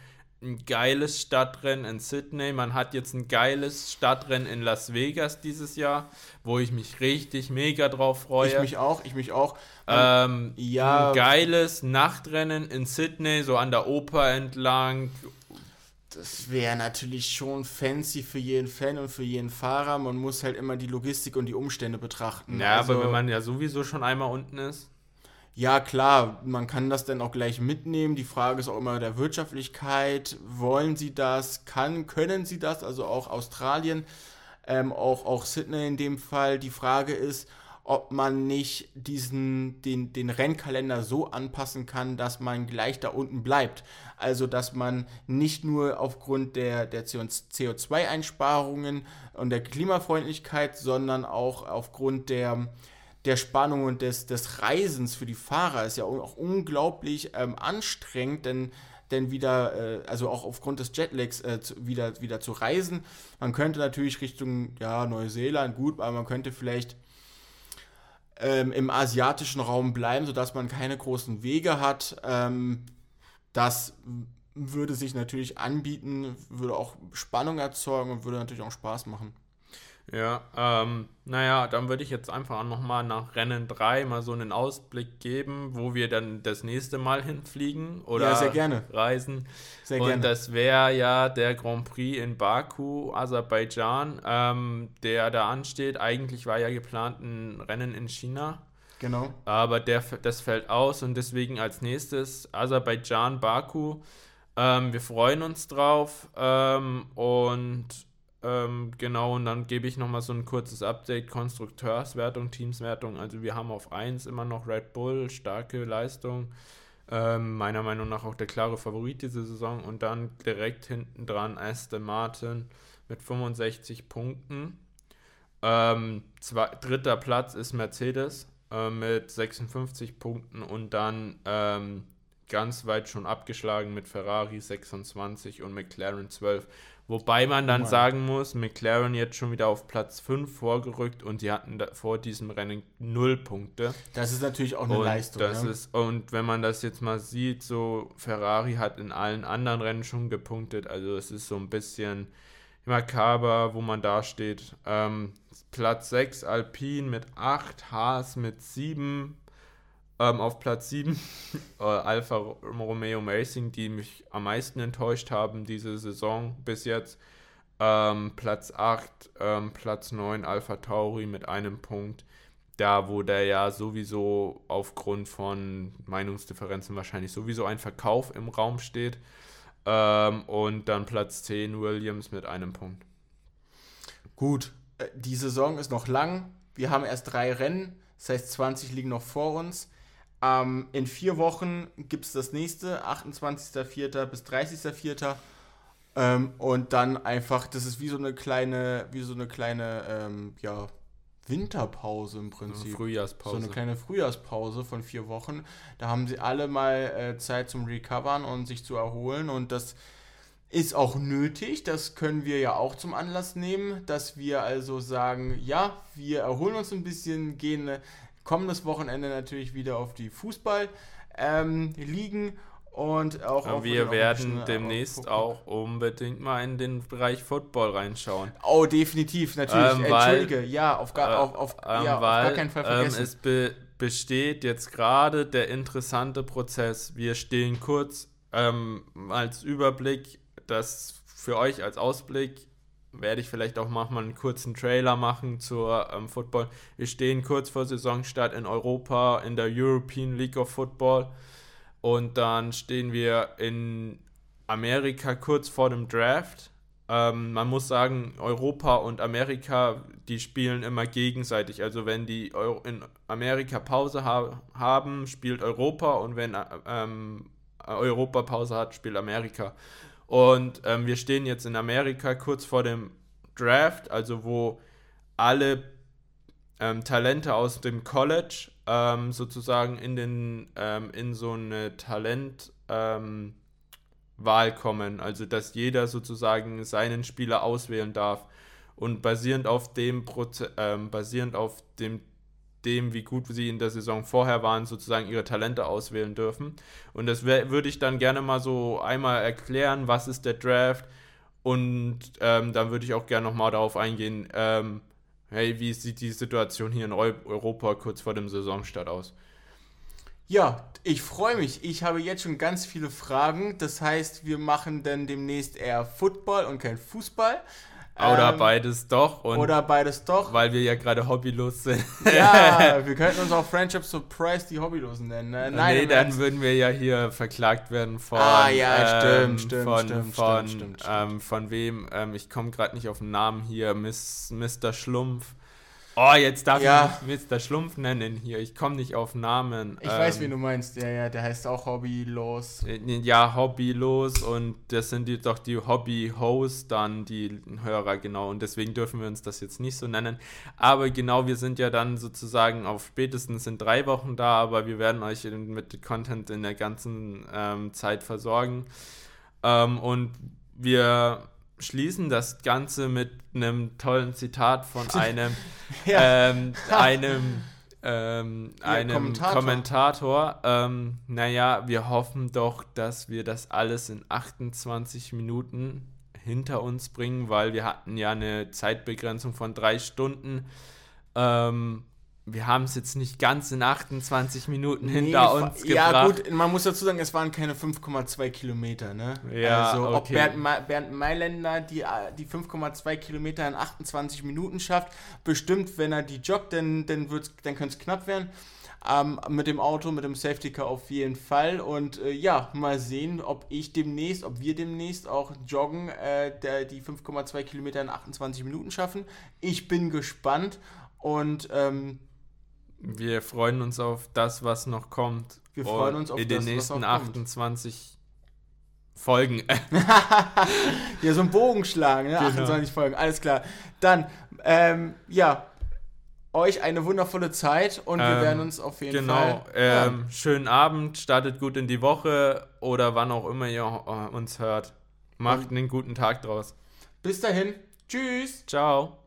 ein geiles Stadtrennen in Sydney. Man hat jetzt ein geiles Stadtrennen in Las Vegas dieses Jahr, wo ich mich richtig mega drauf freue. Ich mich auch, ich mich auch. Ähm, ja. Ein geiles Nachtrennen in Sydney, so an der Oper entlang. Das wäre natürlich schon fancy für jeden Fan und für jeden Fahrer. Man muss halt immer die Logistik und die Umstände betrachten. Ja, also, aber wenn man ja sowieso schon einmal unten ist. Ja, klar, man kann das dann auch gleich mitnehmen. Die Frage ist auch immer der Wirtschaftlichkeit. Wollen sie das? Kann, können sie das? Also auch Australien, ähm, auch, auch Sydney in dem Fall. Die Frage ist, ob man nicht diesen, den, den Rennkalender so anpassen kann, dass man gleich da unten bleibt. Also, dass man nicht nur aufgrund der, der CO2-Einsparungen und der Klimafreundlichkeit, sondern auch aufgrund der, der Spannung und des, des Reisens für die Fahrer ist ja auch unglaublich ähm, anstrengend, denn, denn wieder, äh, also auch aufgrund des Jetlags äh, zu, wieder, wieder zu reisen. Man könnte natürlich Richtung ja, Neuseeland, gut, aber man könnte vielleicht ähm, im asiatischen Raum bleiben, sodass man keine großen Wege hat. Ähm, das würde sich natürlich anbieten, würde auch Spannung erzeugen und würde natürlich auch Spaß machen. Ja, ähm, naja, dann würde ich jetzt einfach nochmal nach Rennen 3 mal so einen Ausblick geben, wo wir dann das nächste Mal hinfliegen oder ja, sehr gerne. reisen. Sehr Und gerne. das wäre ja der Grand Prix in Baku, Aserbaidschan, ähm, der da ansteht. Eigentlich war ja geplant ein Rennen in China. Genau. Aber der, das fällt aus und deswegen als nächstes Aserbaidschan, Baku. Ähm, wir freuen uns drauf ähm, und ähm, genau, und dann gebe ich nochmal so ein kurzes Update: Konstrukteurswertung, Teamswertung. Also, wir haben auf 1 immer noch Red Bull, starke Leistung. Ähm, meiner Meinung nach auch der klare Favorit diese Saison. Und dann direkt hinten dran Aston Martin mit 65 Punkten. Ähm, zwei, dritter Platz ist Mercedes äh, mit 56 Punkten und dann ähm, ganz weit schon abgeschlagen mit Ferrari 26 und McLaren 12. Wobei man dann sagen muss, McLaren jetzt schon wieder auf Platz 5 vorgerückt und die hatten vor diesem Rennen 0 Punkte. Das ist natürlich auch eine und Leistung. Das ja. ist, und wenn man das jetzt mal sieht, so Ferrari hat in allen anderen Rennen schon gepunktet. Also es ist so ein bisschen makaber, wo man da steht. Ähm, Platz 6 Alpine mit 8, Haas mit 7, ähm, auf Platz 7 äh, Alfa Romeo Racing, die mich am meisten enttäuscht haben diese Saison bis jetzt. Ähm, Platz 8, ähm, Platz 9 Alpha Tauri mit einem Punkt. Da, wo der ja sowieso aufgrund von Meinungsdifferenzen wahrscheinlich sowieso ein Verkauf im Raum steht. Ähm, und dann Platz 10 Williams mit einem Punkt. Gut, äh, die Saison ist noch lang. Wir haben erst drei Rennen, das heißt 20 liegen noch vor uns. Ähm, in vier Wochen gibt es das nächste, 28.04. bis 30.04. Ähm, und dann einfach, das ist wie so eine kleine, wie so eine kleine, ähm, ja, Winterpause im Prinzip. Eine Frühjahrspause. So eine kleine Frühjahrspause von vier Wochen. Da haben sie alle mal äh, Zeit zum Recovern und sich zu erholen. Und das ist auch nötig. Das können wir ja auch zum Anlass nehmen, dass wir also sagen, ja, wir erholen uns ein bisschen, gehen kommendes Wochenende natürlich wieder auf die Fußball ähm, liegen und auch auf Wir werden demnächst auch unbedingt mal in den Bereich Football reinschauen. Oh, definitiv, natürlich. Ähm, weil, Entschuldige, ja, auf gar, auf, auf, ähm, ja, weil, auf gar keinen Fall ähm, vergessen. es be besteht jetzt gerade der interessante Prozess. Wir stehen kurz ähm, als Überblick, das für euch als Ausblick werde ich vielleicht auch mal einen kurzen Trailer machen zur ähm, Football. Wir stehen kurz vor Saisonstart in Europa in der European League of Football und dann stehen wir in Amerika kurz vor dem Draft. Ähm, man muss sagen, Europa und Amerika, die spielen immer gegenseitig. Also wenn die Euro in Amerika Pause ha haben, spielt Europa und wenn ähm, Europa Pause hat, spielt Amerika. Und ähm, wir stehen jetzt in Amerika kurz vor dem Draft, also wo alle ähm, Talente aus dem College ähm, sozusagen in, den, ähm, in so eine Talentwahl ähm, kommen. Also dass jeder sozusagen seinen Spieler auswählen darf. Und basierend auf dem Proze ähm, basierend auf dem dem, wie gut sie in der Saison vorher waren, sozusagen ihre Talente auswählen dürfen. Und das würde ich dann gerne mal so einmal erklären, was ist der Draft. Und ähm, dann würde ich auch gerne nochmal darauf eingehen, ähm, hey, wie sieht die Situation hier in Europa kurz vor dem Saisonstart aus? Ja, ich freue mich. Ich habe jetzt schon ganz viele Fragen. Das heißt, wir machen dann demnächst eher Football und kein Fußball. Oder ähm, beides doch. oder beides doch. Weil wir ja gerade hobbylos sind. Ja, wir könnten uns auch Friendship Surprise die Hobbylosen nennen. Ne? Nein, nee, dann würden wir ja hier verklagt werden von. Ah, ja, ähm, stimmt, stimmt, von, stimmt, von, stimmt, stimmt, ähm, von wem? Ähm, ich komme gerade nicht auf den Namen hier. Miss, Mr. Schlumpf. Oh, jetzt darf ja. ich Mr. Schlumpf nennen hier. Ich komme nicht auf Namen. Ich ähm, weiß, wen du meinst. Ja, ja, der heißt auch Hobbylos. Äh, ja, Hobbylos und das sind die, doch die Hobby-Hosts dann, die Hörer, genau. Und deswegen dürfen wir uns das jetzt nicht so nennen. Aber genau, wir sind ja dann sozusagen auf spätestens in drei Wochen da, aber wir werden euch mit Content in der ganzen ähm, Zeit versorgen. Ähm, und wir schließen das Ganze mit einem tollen Zitat von einem, ja. ähm, einem, ähm, ja, einem Kommentator. Kommentator. Ähm, naja, wir hoffen doch, dass wir das alles in 28 Minuten hinter uns bringen, weil wir hatten ja eine Zeitbegrenzung von drei Stunden. Ähm, wir haben es jetzt nicht ganz in 28 Minuten nee, hinter uns ja, gebracht. Ja, gut, man muss dazu sagen, es waren keine 5,2 Kilometer, ne? Ja, also, okay. ob Bernd, Bernd Mailänder die, die 5,2 Kilometer in 28 Minuten schafft, bestimmt, wenn er die joggt, dann, dann, dann könnte es knapp werden. Ähm, mit dem Auto, mit dem Safety Car auf jeden Fall. Und äh, ja, mal sehen, ob ich demnächst, ob wir demnächst auch joggen, äh, der, die 5,2 Kilometer in 28 Minuten schaffen. Ich bin gespannt und ähm, wir freuen uns auf das, was noch kommt. Wir freuen uns auf in das, den nächsten 28 Folgen. ja, so ein Bogenschlag, ne? Genau. 28 Folgen, alles klar. Dann, ähm, ja, euch eine wundervolle Zeit und wir ähm, werden uns auf jeden genau, Fall. Genau, ähm, schönen Abend, startet gut in die Woche oder wann auch immer ihr uns hört. Macht einen guten Tag draus. Bis dahin, tschüss. Ciao.